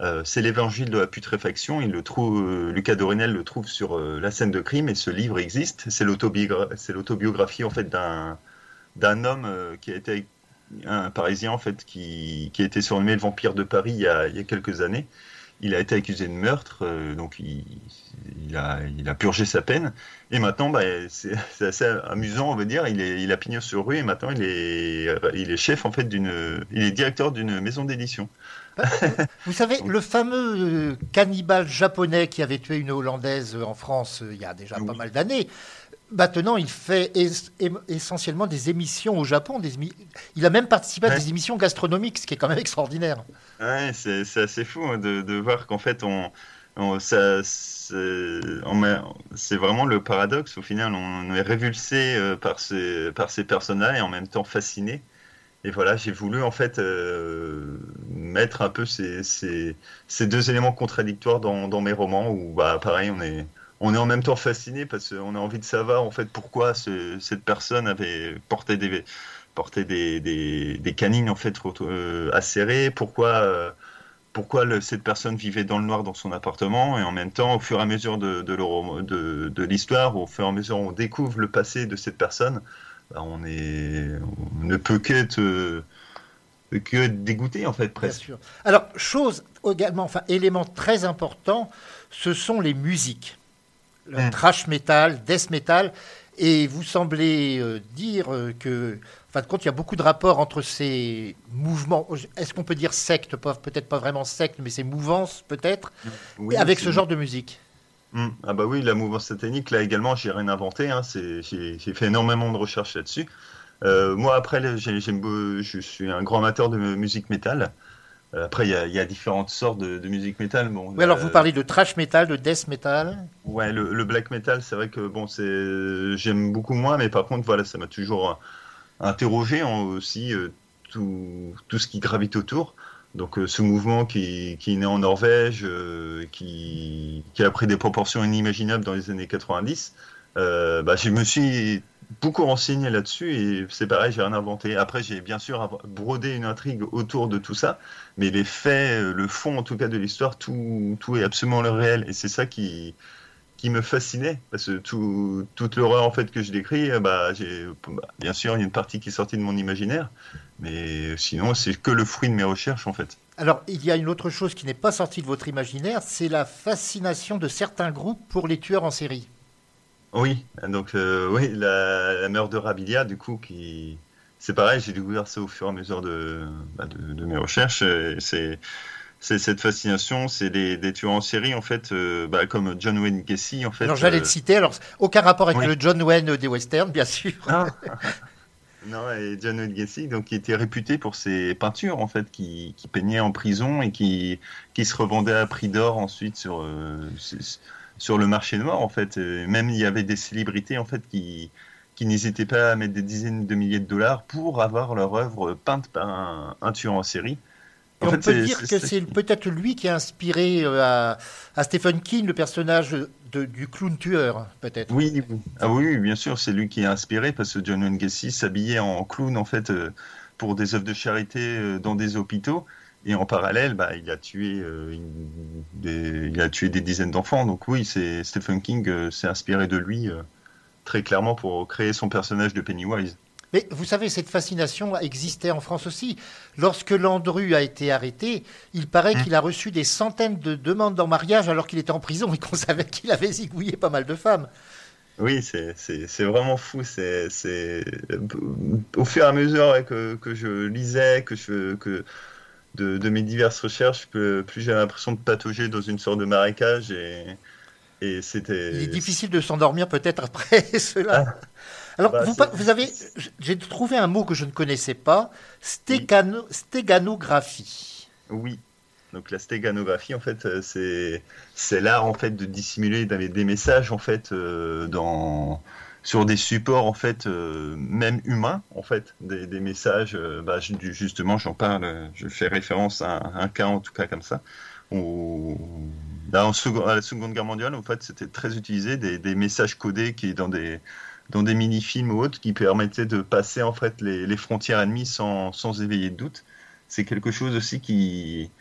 Euh, c'est l'évangile de la putréfaction. Il le trouve, euh, Lucas Dorinel le trouve sur la scène de crime et ce livre existe. C'est l'autobiogra- c'est l'autobiographie en fait d'un d'un homme qui a été un Parisien en fait qui, qui a été surnommé le vampire de Paris il y a, il y a quelques années. Il a été accusé de meurtre, euh, donc il, il, a, il a purgé sa peine. Et maintenant, bah, c'est assez amusant, on va dire. Il, est, il a pignon sur rue et maintenant il est, il est chef en fait d'une, il est directeur d'une maison d'édition. Vous savez, le fameux euh, cannibale japonais qui avait tué une Hollandaise euh, en France il y a déjà pas mal d'années, maintenant il fait es- em- essentiellement des émissions au Japon. Des il a même participé à Ouais. des émissions gastronomiques, ce qui est quand même extraordinaire. Ouais, c'est assez fou hein, de, de voir qu'en fait, on, on- c'est vraiment le paradoxe. Au final, on est révulsé euh, par ces, par ces personnages et en même temps fasciné. Et voilà, j'ai voulu en fait euh, mettre un peu ces, ces, ces deux éléments contradictoires dans, dans mes romans où, bah, pareil, on est, on est en même temps fasciné parce qu'on a envie de savoir en fait pourquoi ce- cette personne avait porté des, porté des, des, des canines en fait euh, acérées, pourquoi, euh, pourquoi le- cette personne vivait dans le noir dans son appartement et en même temps, au fur et à mesure de, de, l'histoire, au fur et à mesure on découvre le passé de cette personne, bah, on, est, on ne peut qu'être que être dégoûté en fait Bien presque. sûr. Alors, chose également, enfin, élément très important, ce sont les musiques. Le trash metal, death metal. Et vous semblez euh, dire euh, que, en fin de compte, il y a beaucoup de rapports entre ces mouvements. Est-ce qu'on peut dire secte? Peut-être pas vraiment secte, mais ces mouvances, peut-être, Oui, avec ce genre de musique. Hmm. Ah bah oui, la mouvance satanique, là également, j'ai rien inventé. Hein, c'est- j'ai fait énormément de recherches là-dessus. Euh, moi, après, je suis un grand amateur de mu- musique métal. Euh, Après, il y, a- il y a différentes sortes de, de musique métal. Bon, Oui, alors vous parlez de trash metal, de death metal. Ouais, le, le black metal, c'est vrai que bon, c'est j'aime beaucoup moins, mais par contre, voilà, ça m'a toujours euh, interrogé en- aussi euh, tout, tout ce qui gravite autour. Donc, euh, ce mouvement qui, qui est né en Norvège, euh, qui, qui a pris des proportions inimaginables dans les années 90, euh, bah, je me suis beaucoup renseigné là-dessus et c'est pareil, j'ai rien inventé. Après, j'ai bien sûr brodé une intrigue autour de tout ça, mais les faits, euh, le fond en tout cas de l'histoire, tout, tout est absolument le réel et c'est ça qui, qui me fascinait parce que tout, toute l'horreur en fait que je décris, euh, bah, j'ai, bah, bien sûr, il y a une partie qui est sortie de mon imaginaire, mais sinon, c'est que le fruit de mes recherches en fait. Alors, il y a une autre chose qui n'est pas sortie de votre imaginaire, c'est la fascination de certains groupes pour les tueurs en série. Oui, donc euh, oui, la, la Murderabilia, du coup, qui c'est pareil, j'ai découvert ça au fur et à mesure de, bah, de, de mes recherches. et C'est c'est cette fascination, c'est des, des tueurs en série en fait, euh, bah, comme John Wayne Gacy en fait. alors, j'allais euh, te citer, alors, aucun rapport avec oui. le John Wayne des westerns, bien sûr. Non. Non, et John Wayne Gacy, donc, qui était réputé pour ses peintures, en fait, qui, qui peignait en prison et qui, qui se revendait à prix d'or ensuite sur, euh, sur le marché noir, en fait. Et même il y avait des célébrités, en fait, qui, qui n'hésitaient pas à mettre des dizaines de milliers de dollars pour avoir leur œuvre peinte par un, un tueur en série. Et En on fait, peut dire que c'est- peut-être lui qui a inspiré euh, à, à Stephen King le personnage de- du clown tueur, peut-être. Oui. Ah oui, bien sûr, c'est lui qui est inspiré parce que John Wayne Gacy s'habillait en clown en fait euh, pour des œuvres de charité euh, dans des hôpitaux et en parallèle, bah, il a tué euh, des, il a tué des dizaines d'enfants. Donc oui, c'est Stephen King euh, s'est inspiré de lui euh, très clairement pour créer son personnage de Pennywise. Mais vous savez, cette fascination existait en France aussi. Lorsque Landru a été arrêté, il paraît Mmh. qu'il a reçu des centaines de demandes en mariage alors qu'il était en prison et qu'on savait qu'il avait zigouillé pas mal de femmes. Oui, c'est vraiment fou. C'est- au fur et à mesure que, que je lisais, que je que de, de mes diverses recherches, plus, plus j'ai l'impression de patauger dans une sorte de marécage et et c'était. Il est difficile de s'endormir peut-être après cela. Alors, Bah, vous, avez, j'ai trouvé un mot que je ne connaissais pas, stégano- stéganographie. Oui. Donc la stéganographie, en fait, euh, c'est c'est l'art en fait de dissimuler des des messages en fait euh, dans sur des supports en fait euh, même humains en fait des, messages. euh, bah, ju- justement, j'en parle. Je fais référence à un, cas en tout cas comme ça. Où, là, à la Seconde Guerre mondiale, en fait, c'était très utilisé des, messages codés qui dans des dans des mini-films ou autres qui permettaient de passer en fait les, frontières ennemies sans, sans éveiller de doute. C'est quelque chose aussi qui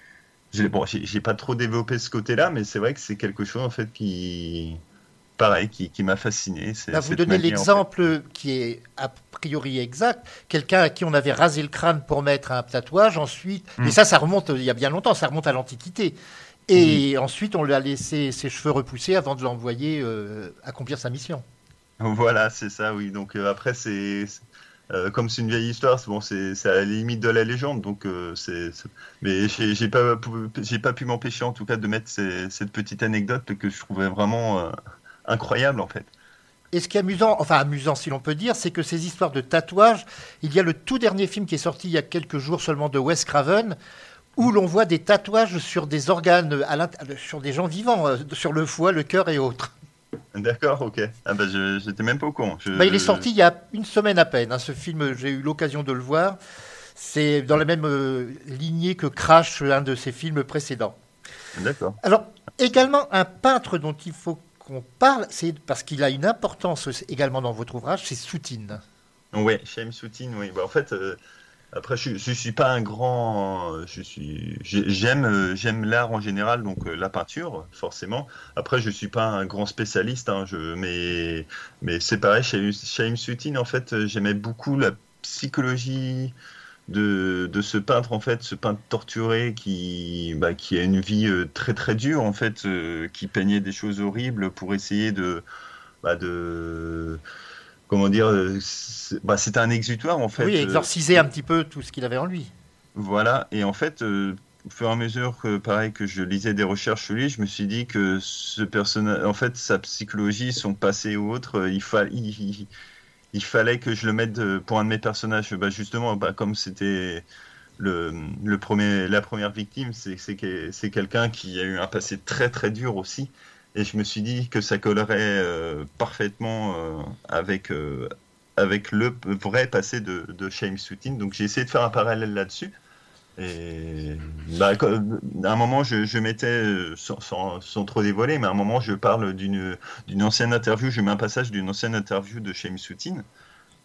j'ai bon, pas trop développé ce côté-là, mais c'est vrai que c'est quelque chose en fait qui, pareil, qui, qui m'a fasciné. Là, vous donnez en l'exemple qui est a priori exact. Quelqu'un à qui on avait rasé le crâne pour mettre un tatouage, ensuite, Mm. et ça, ça remonte il y a bien longtemps, ça remonte à l'Antiquité. Et ensuite, on lui a laissé ses cheveux repousser avant de l'envoyer euh, accomplir sa mission. Voilà, c'est ça, oui. Donc euh, après, c'est euh, comme c'est une vieille histoire, c'est bon, c'est à la limite de la légende. Donc euh, c'est, mais j'ai pas j'ai pas pu m'empêcher en tout cas de mettre ces- cette petite anecdote que je trouvais vraiment euh, incroyable en fait. Et ce qui est amusant, enfin amusant si l'on peut dire, c'est que ces histoires de tatouages, il y a le tout dernier film qui est sorti il y a quelques jours seulement de Wes Craven, où l'on voit des tatouages sur des organes, à l'int- sur des gens vivants, euh, sur le foie, le cœur et autres. D'accord, ok. Ah bah je j'étais même pas au courant. Je- Bah, il est sorti il y a une semaine à peine. hein. Ce film, j'ai eu l'occasion de le voir. C'est dans la même euh, lignée que Crash, un de ses films précédents. D'accord. Alors, également, un peintre dont il faut qu'on parle, c'est parce qu'il a une importance également dans votre ouvrage, c'est Soutine. Ouais, Shaim Soutine, oui. Bah, en fait, euh, après, je, je suis pas un grand. Je suis. j'ai- J'aime, euh, j'aime l'art en général, donc euh, la peinture, forcément. Après, je suis pas un grand spécialiste, hein, je, mais, mais c'est pareil. Shaim Soutine, en fait, j'aimais beaucoup la psychologie de, de ce peintre, en fait, ce peintre torturé qui, bah, qui a une vie euh, très très dure, en fait, euh, qui peignait des choses horribles pour essayer de, bah, de comment dire, euh, c'est- bah, c'était un exutoire en fait. oui, exorciser un petit peu tout ce qu'il avait en lui. Voilà, et en fait, euh, au fur et à mesure que, pareil, que je lisais des recherches sur lui, je me suis dit que ce personnage, en fait, sa psychologie, son passé ou autre, il, fa- il, il- fallait que je le mette pour un de mes personnages. Bah, justement, bah, comme c'était le, premier, la première victime, c'est c'est que- c'est quelqu'un qui a eu un passé très très dur aussi. Et je me suis dit que ça collerait euh, parfaitement euh, avec, euh, avec le vrai passé de, de Soutin. Donc j'ai essayé de faire un parallèle là-dessus. Et bah, à un moment, je, je mettais, euh, sans, sans- sans trop dévoiler, mais à un moment, je parle d'une ancienne interview, je mets un passage d'une ancienne interview de Shaim Soutin,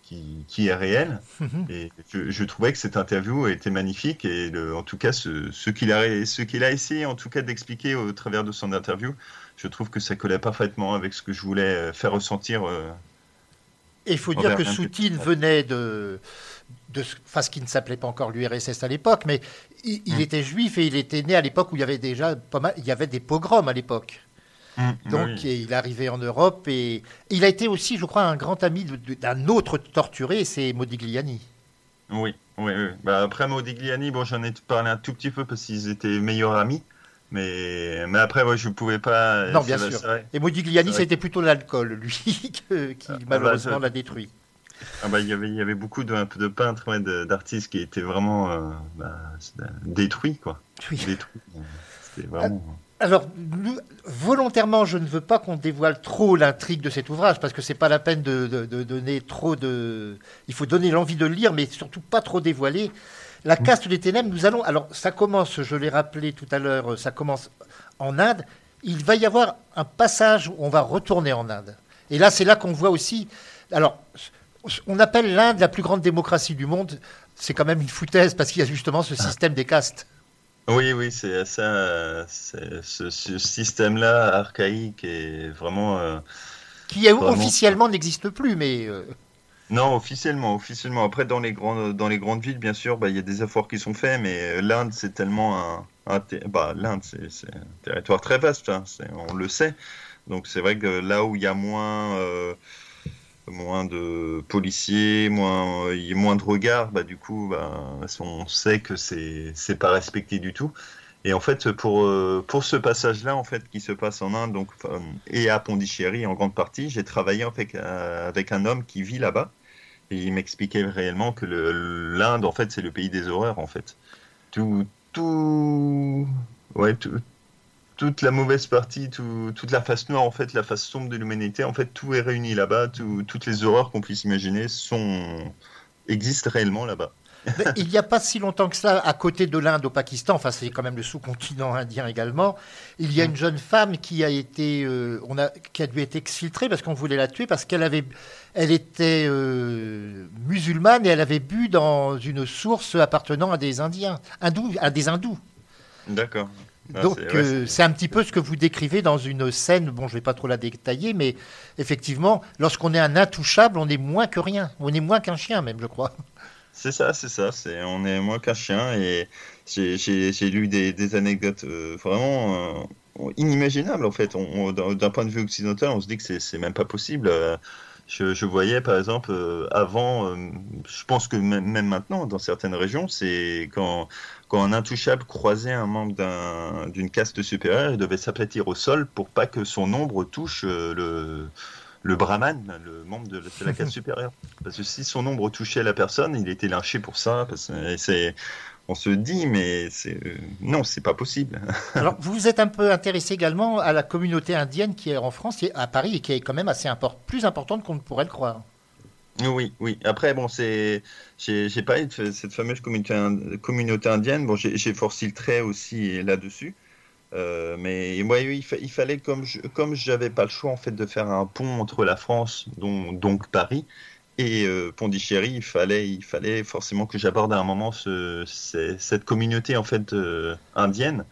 qui, qui est réelle. Et je, je trouvais que cette interview était magnifique. Et le- en tout cas, ce, ce qu'il a, ce qu'il a essayé en tout cas d'expliquer au travers de son interview, je trouve que ça collait parfaitement avec ce que je voulais euh, faire ressentir. Et il faut dire que Soutine venait de, de ce- enfin, ce qui ne s'appelait pas encore l'URSS à l'époque, mais il, il Mm. était juif et il était né à l'époque où il y avait déjà pas mal, il y avait des pogroms à l'époque. Donc oui. et il est arrivé en Europe et, et il a été aussi, je crois, un grand ami d'un autre torturé, c'est Modigliani. Oui, oui, oui. Bah, après Modigliani, bon, j'en ai parlé un tout petit peu parce qu'ils étaient meilleurs amis. Mais, mais après, ouais, je pouvais pas. Non, bien sûr. Et Modigliani, C'est vrai. c'était plutôt l'alcool, lui, que- qui bah, malheureusement ça- l'a détruit. Ah bah, il y avait, il y avait beaucoup de, peintres, ouais, d'artistes qui étaient vraiment euh, bah, c'est- détruits, quoi. Oui. Détruits. C'était vraiment. Alors, nous- volontairement, je ne veux pas qu'on dévoile trop l'intrigue de cet ouvrage, parce que c'est pas la peine de, de- de donner trop de. Il faut donner l'envie de le lire, mais surtout pas trop dévoiler. La caste des ténèbres, nous allons. Alors, ça commence, je l'ai rappelé tout à l'heure, ça commence en Inde. Il va y avoir un passage où on va retourner en Inde. Et là, c'est là qu'on voit aussi. Alors, on appelle l'Inde la plus grande démocratie du monde. C'est quand même une foutaise, parce qu'il y a justement ce système des castes. Oui, oui, c'est ça. c'est- Ce, ce système-là archaïque et vraiment. euh, Qui Vraiment. officiellement n'existe plus, mais. euh, Non, officiellement, officiellement. Après, dans les grandes, dans les grandes villes, bien sûr, bah, il y a des efforts qui sont faits, mais euh, l'Inde, c'est tellement un, bah, l'Inde, c'est c'est un territoire très vaste, hein, c'est- on le sait. Donc, c'est vrai que là où il y a moins, euh, moins de policiers, moins, il moins de regards, bah, du coup, bah, on sait que c'est, pas respecté du tout. Et en fait, pour, euh, pour ce passage-là, en fait, qui se passe en Inde, donc, et à Pondichéry en grande partie, j'ai travaillé avec, euh, avec un homme qui vit là-bas. Et il m'expliquait réellement que l'Inde, en fait, c'est le pays des horreurs, en fait. Tout, tout, ouais, tout- toute la mauvaise partie, tout- toute la face noire, en fait, la face sombre de l'humanité, en fait, tout est réuni là-bas. tout- toutes les horreurs qu'on puisse imaginer sont existent réellement là-bas. Il n'y a pas si longtemps que ça, à côté de l'Inde, au Pakistan, enfin c'est quand même le sous-continent indien également, il y a une jeune femme qui a été, euh, on a, qui a dû être exfiltrée parce qu'on voulait la tuer parce qu'elle avait, elle était euh, musulmane et elle avait bu dans une source appartenant à des Indiens, hindous, à des hindous. D'accord. Ah, Donc c'est- ouais, euh, c'est un petit peu ce que vous décrivez dans une scène. Bon, je vais pas trop la détailler, mais effectivement, lorsqu'on est un intouchable, on est moins que rien. On est moins qu'un chien même, je crois. C'est ça, c'est ça. C'est, on est moins qu'un chien et j'ai, lu des, des anecdotes euh, vraiment euh, inimaginables en fait. On- on- d'un, point de vue occidental, on se dit que c'est, c'est même pas possible. Euh, Je, je voyais par exemple euh, avant, euh, je pense que même, maintenant dans certaines régions, c'est quand, quand un intouchable croisait un membre d'un, d'une caste supérieure, il devait s'aplatir au sol pour pas que son ombre touche euh, le, le brahman, le membre de, la caste supérieure. Parce que si son ombre touchait la personne, il était lynché pour ça. Parce que et c'est, on se dit, mais c'est, euh, non, c'est pas possible. Alors, vous vous êtes un peu intéressé également à la communauté indienne qui est en France, est à Paris, et qui est quand même assez import- plus importante qu'on ne pourrait le croire. Oui, oui. Après, bon, c'est, j'ai, parlé de cette fameuse communauté, ind- communauté indienne. Bon, j'ai, forcé le trait aussi là-dessus. Euh, mais ouais, oui, il, fa- il fallait, comme je, comme j'avais pas le choix en fait de faire un pont entre la France, dont, donc Paris, et euh, Pondichéry, il fallait, il fallait forcément que j'aborde à un moment cette communauté en fait euh, indienne.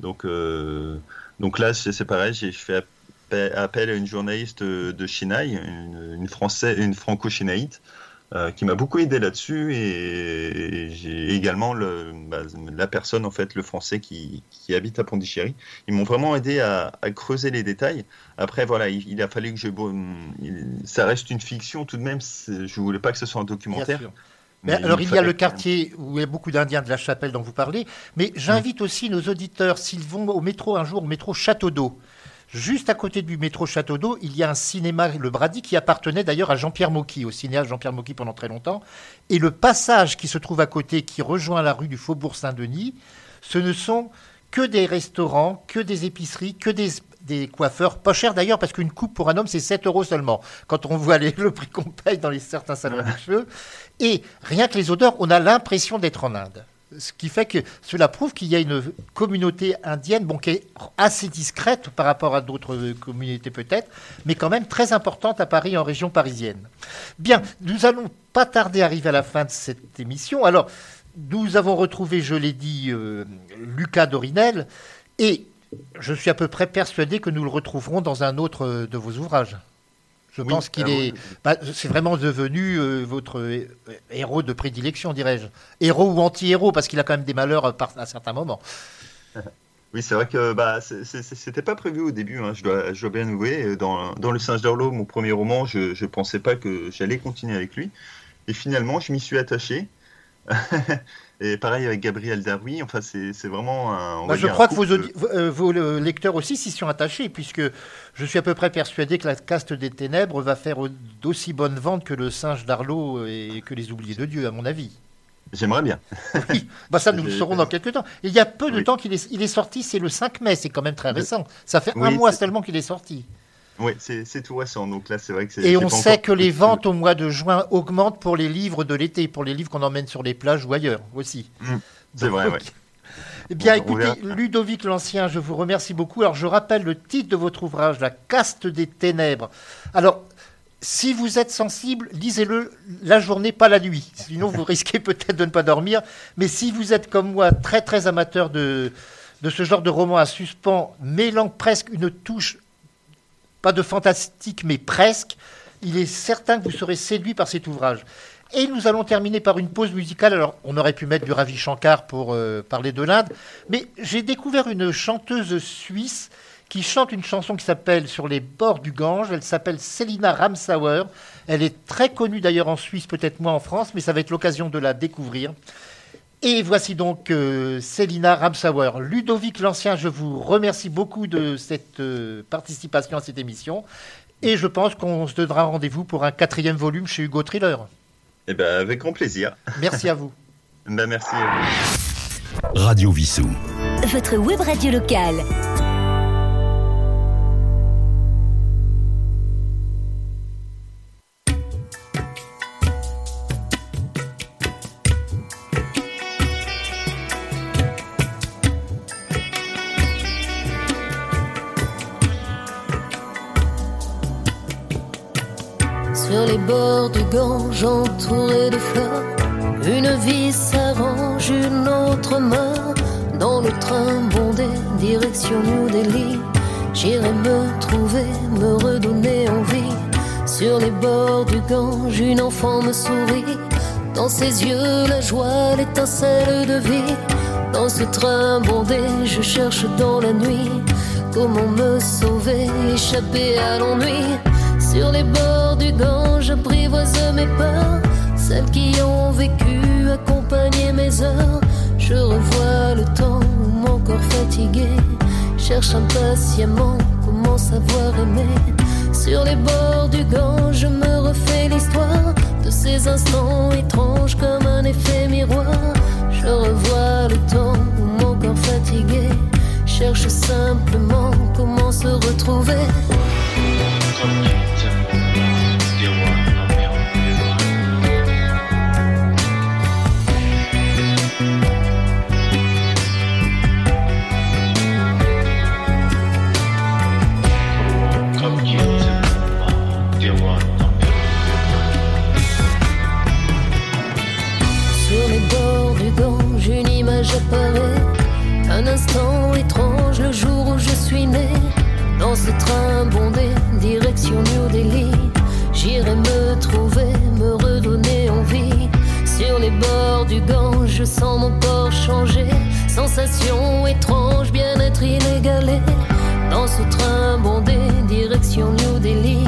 Donc, euh, donc là, c'est, pareil, j'ai fait appel, à une journaliste de Chennai, une, une une franco-chénaïte, euh, qui m'a beaucoup aidé là-dessus. Et j'ai également le, bah, la personne en fait le français qui, qui habite à Pondichéry. Ils m'ont vraiment aidé à, à, creuser les détails. Après voilà il, il a fallu que je il, ça reste une fiction tout de même. Je voulais pas que ce soit un documentaire. Mais alors, il, il y a le quartier où il y a beaucoup d'Indiens de la Chapelle dont vous parlez, mais j'invite aussi nos auditeurs, s'ils vont au métro un jour, au métro Château d'Eau, Juste à côté du métro Château d'Eau, il y a un cinéma, le Brady, qui appartenait d'ailleurs à Jean-Pierre Mocky, au cinéaste Jean-Pierre Mocky pendant très longtemps. Et le passage qui se trouve à côté, qui rejoint la rue du Faubourg Saint-Denis, ce ne sont que des restaurants, que des épiceries, que des, des coiffeurs, pas cher d'ailleurs, parce qu'une coupe pour un homme, c'est 7 euros seulement, quand on voit les, le prix qu'on paye dans les, certains salons de cheveux. Et rien que les odeurs, on a l'impression d'être en Inde ce qui fait que cela prouve qu'il y a une communauté indienne bon, qui est assez discrète par rapport à d'autres communautés peut-être, mais quand même très importante à Paris, en région parisienne. Bien, nous allons pas tarder à arriver à la fin de cette émission. Alors, nous avons retrouvé, je l'ai dit, euh, Lucas Dorinel, et je suis à peu près persuadé que nous le retrouverons dans un autre de vos ouvrages. Je oui, pense qu'il est. Bah, c'est vraiment devenu euh, votre euh, héros de prédilection, dirais-je. Héros ou anti-héros, parce qu'il a quand même des malheurs à, à certains moments. Oui, c'est vrai que bah, c'était pas prévu au début, hein, je, dois, je, dois, bien avouer. Dans, dans Le Singe d'Orlo, mon premier roman, je ne pensais pas que j'allais continuer avec lui. Et finalement, je m'y suis attaché. Et pareil avec Gabriel Daroui, enfin c'est vraiment un. Bah, je crois que vos, euh, vos, lecteurs aussi s'y sont attachés, puisque je suis à peu près persuadé que la caste des ténèbres va faire d'aussi bonne vente que le singe d'Arlo et que les oubliés de Dieu, à mon avis. J'aimerais bien. oui, bah ça nous le saurons dans quelques temps. Il y a peu de oui. temps qu'il est, il est sorti, c'est le 5 mai, c'est quand même très récent. Ça fait oui, un mois seulement qu'il est sorti. Oui, c'est tout récent. Donc là, c'est vrai que Et on sait que les ventes au mois de juin augmentent pour les livres de l'été, pour les livres qu'on emmène sur les plages ou ailleurs aussi. Mmh, c'est vrai, oui. Eh bien, écoutez, Ludovic l'Ancien, je vous remercie beaucoup. Alors, je rappelle le titre de votre ouvrage, La caste des ténèbres. Alors, si vous êtes sensible, lisez-le la journée, pas la nuit. Sinon, vous risquez peut-être de ne pas dormir. Mais si vous êtes comme moi, très, très amateur de, de ce genre de roman à suspens, mêlant presque une touche pas de fantastique, mais presque, il est certain que vous serez séduit par cet ouvrage. Et nous allons terminer par une pause musicale. Alors, on aurait pu mettre du Ravi Shankar pour euh, parler de l'Inde, mais j'ai découvert une chanteuse suisse qui chante une chanson qui s'appelle Sur les bords du Gange. Elle s'appelle Selina Ramsauer. Elle est très connue d'ailleurs en Suisse, peut-être moins en France, mais ça va être l'occasion de la découvrir. Et voici donc euh, Célina Ramsauer. Ludovic l'Ancien, je vous remercie beaucoup de cette euh, participation à cette émission. Et je pense qu'on se donnera rendez-vous pour un quatrième volume chez Hugo Thriller. Eh ben, avec grand plaisir. Merci à vous. ben, merci à vous. Radio Vissou. Votre web radio locale. Du Gange entouré de fleurs. Une vie s'arrange, une autre meurt. Dans le train bondé, direction New Delhi. J'irai me trouver, me redonner envie. Sur les bords du Gange, une enfant me sourit. Dans ses yeux, la joie, l'étincelle de vie. Dans ce train bondé, je cherche dans la nuit comment me sauver, échapper à l'ennui. Sur les bords du Gange, j'apprivoise mes peurs. Celles qui ont vécu, accompagné mes heures. Je revois le temps où mon corps fatigué cherche impatiemment comment savoir aimer. Sur les bords du Gange, je me refais l'histoire de ces instants étranges comme un effet miroir. Je revois le temps où mon corps fatigué cherche simplement comment se retrouver. Un instant étrange, le jour où je suis né. Dans ce train bondé, direction New Delhi. J'irai me trouver, me redonner du Gange, je sens mon corps changer. Sensation étrange, bien-être inégalé. Dans ce train bondé, direction New Delhi.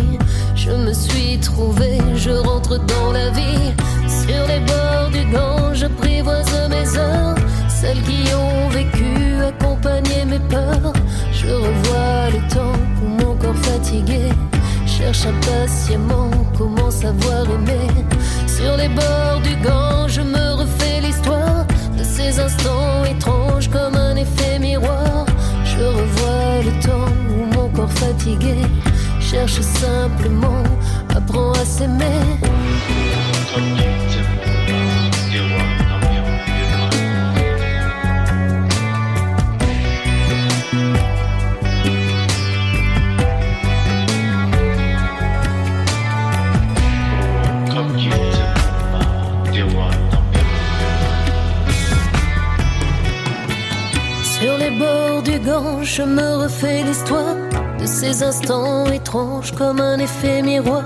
Je me suis trouvé, je rentre dans la vie. Sur les bords du Gange, j'apprivoise mes heures. Celles qui ont vécu, accompagné mes peurs. Je revois le temps où mon corps fatigué cherche impatiemment comment savoir aimer. Sur les bords du Gange, je me refais l'histoire de ces instants étranges comme un effet miroir. Je revois le temps où mon corps fatigué cherche simplement, apprend à s'aimer. Sur les bords du Gange, je me refais l'histoire de ces instants étranges comme un effet miroir.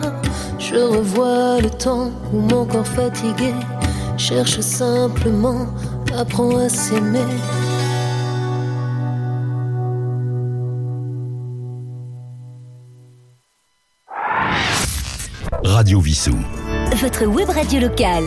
Je revois le temps où mon corps fatigué cherche simplement, apprend à s'aimer. Radio Vissou. Votre web radio locale.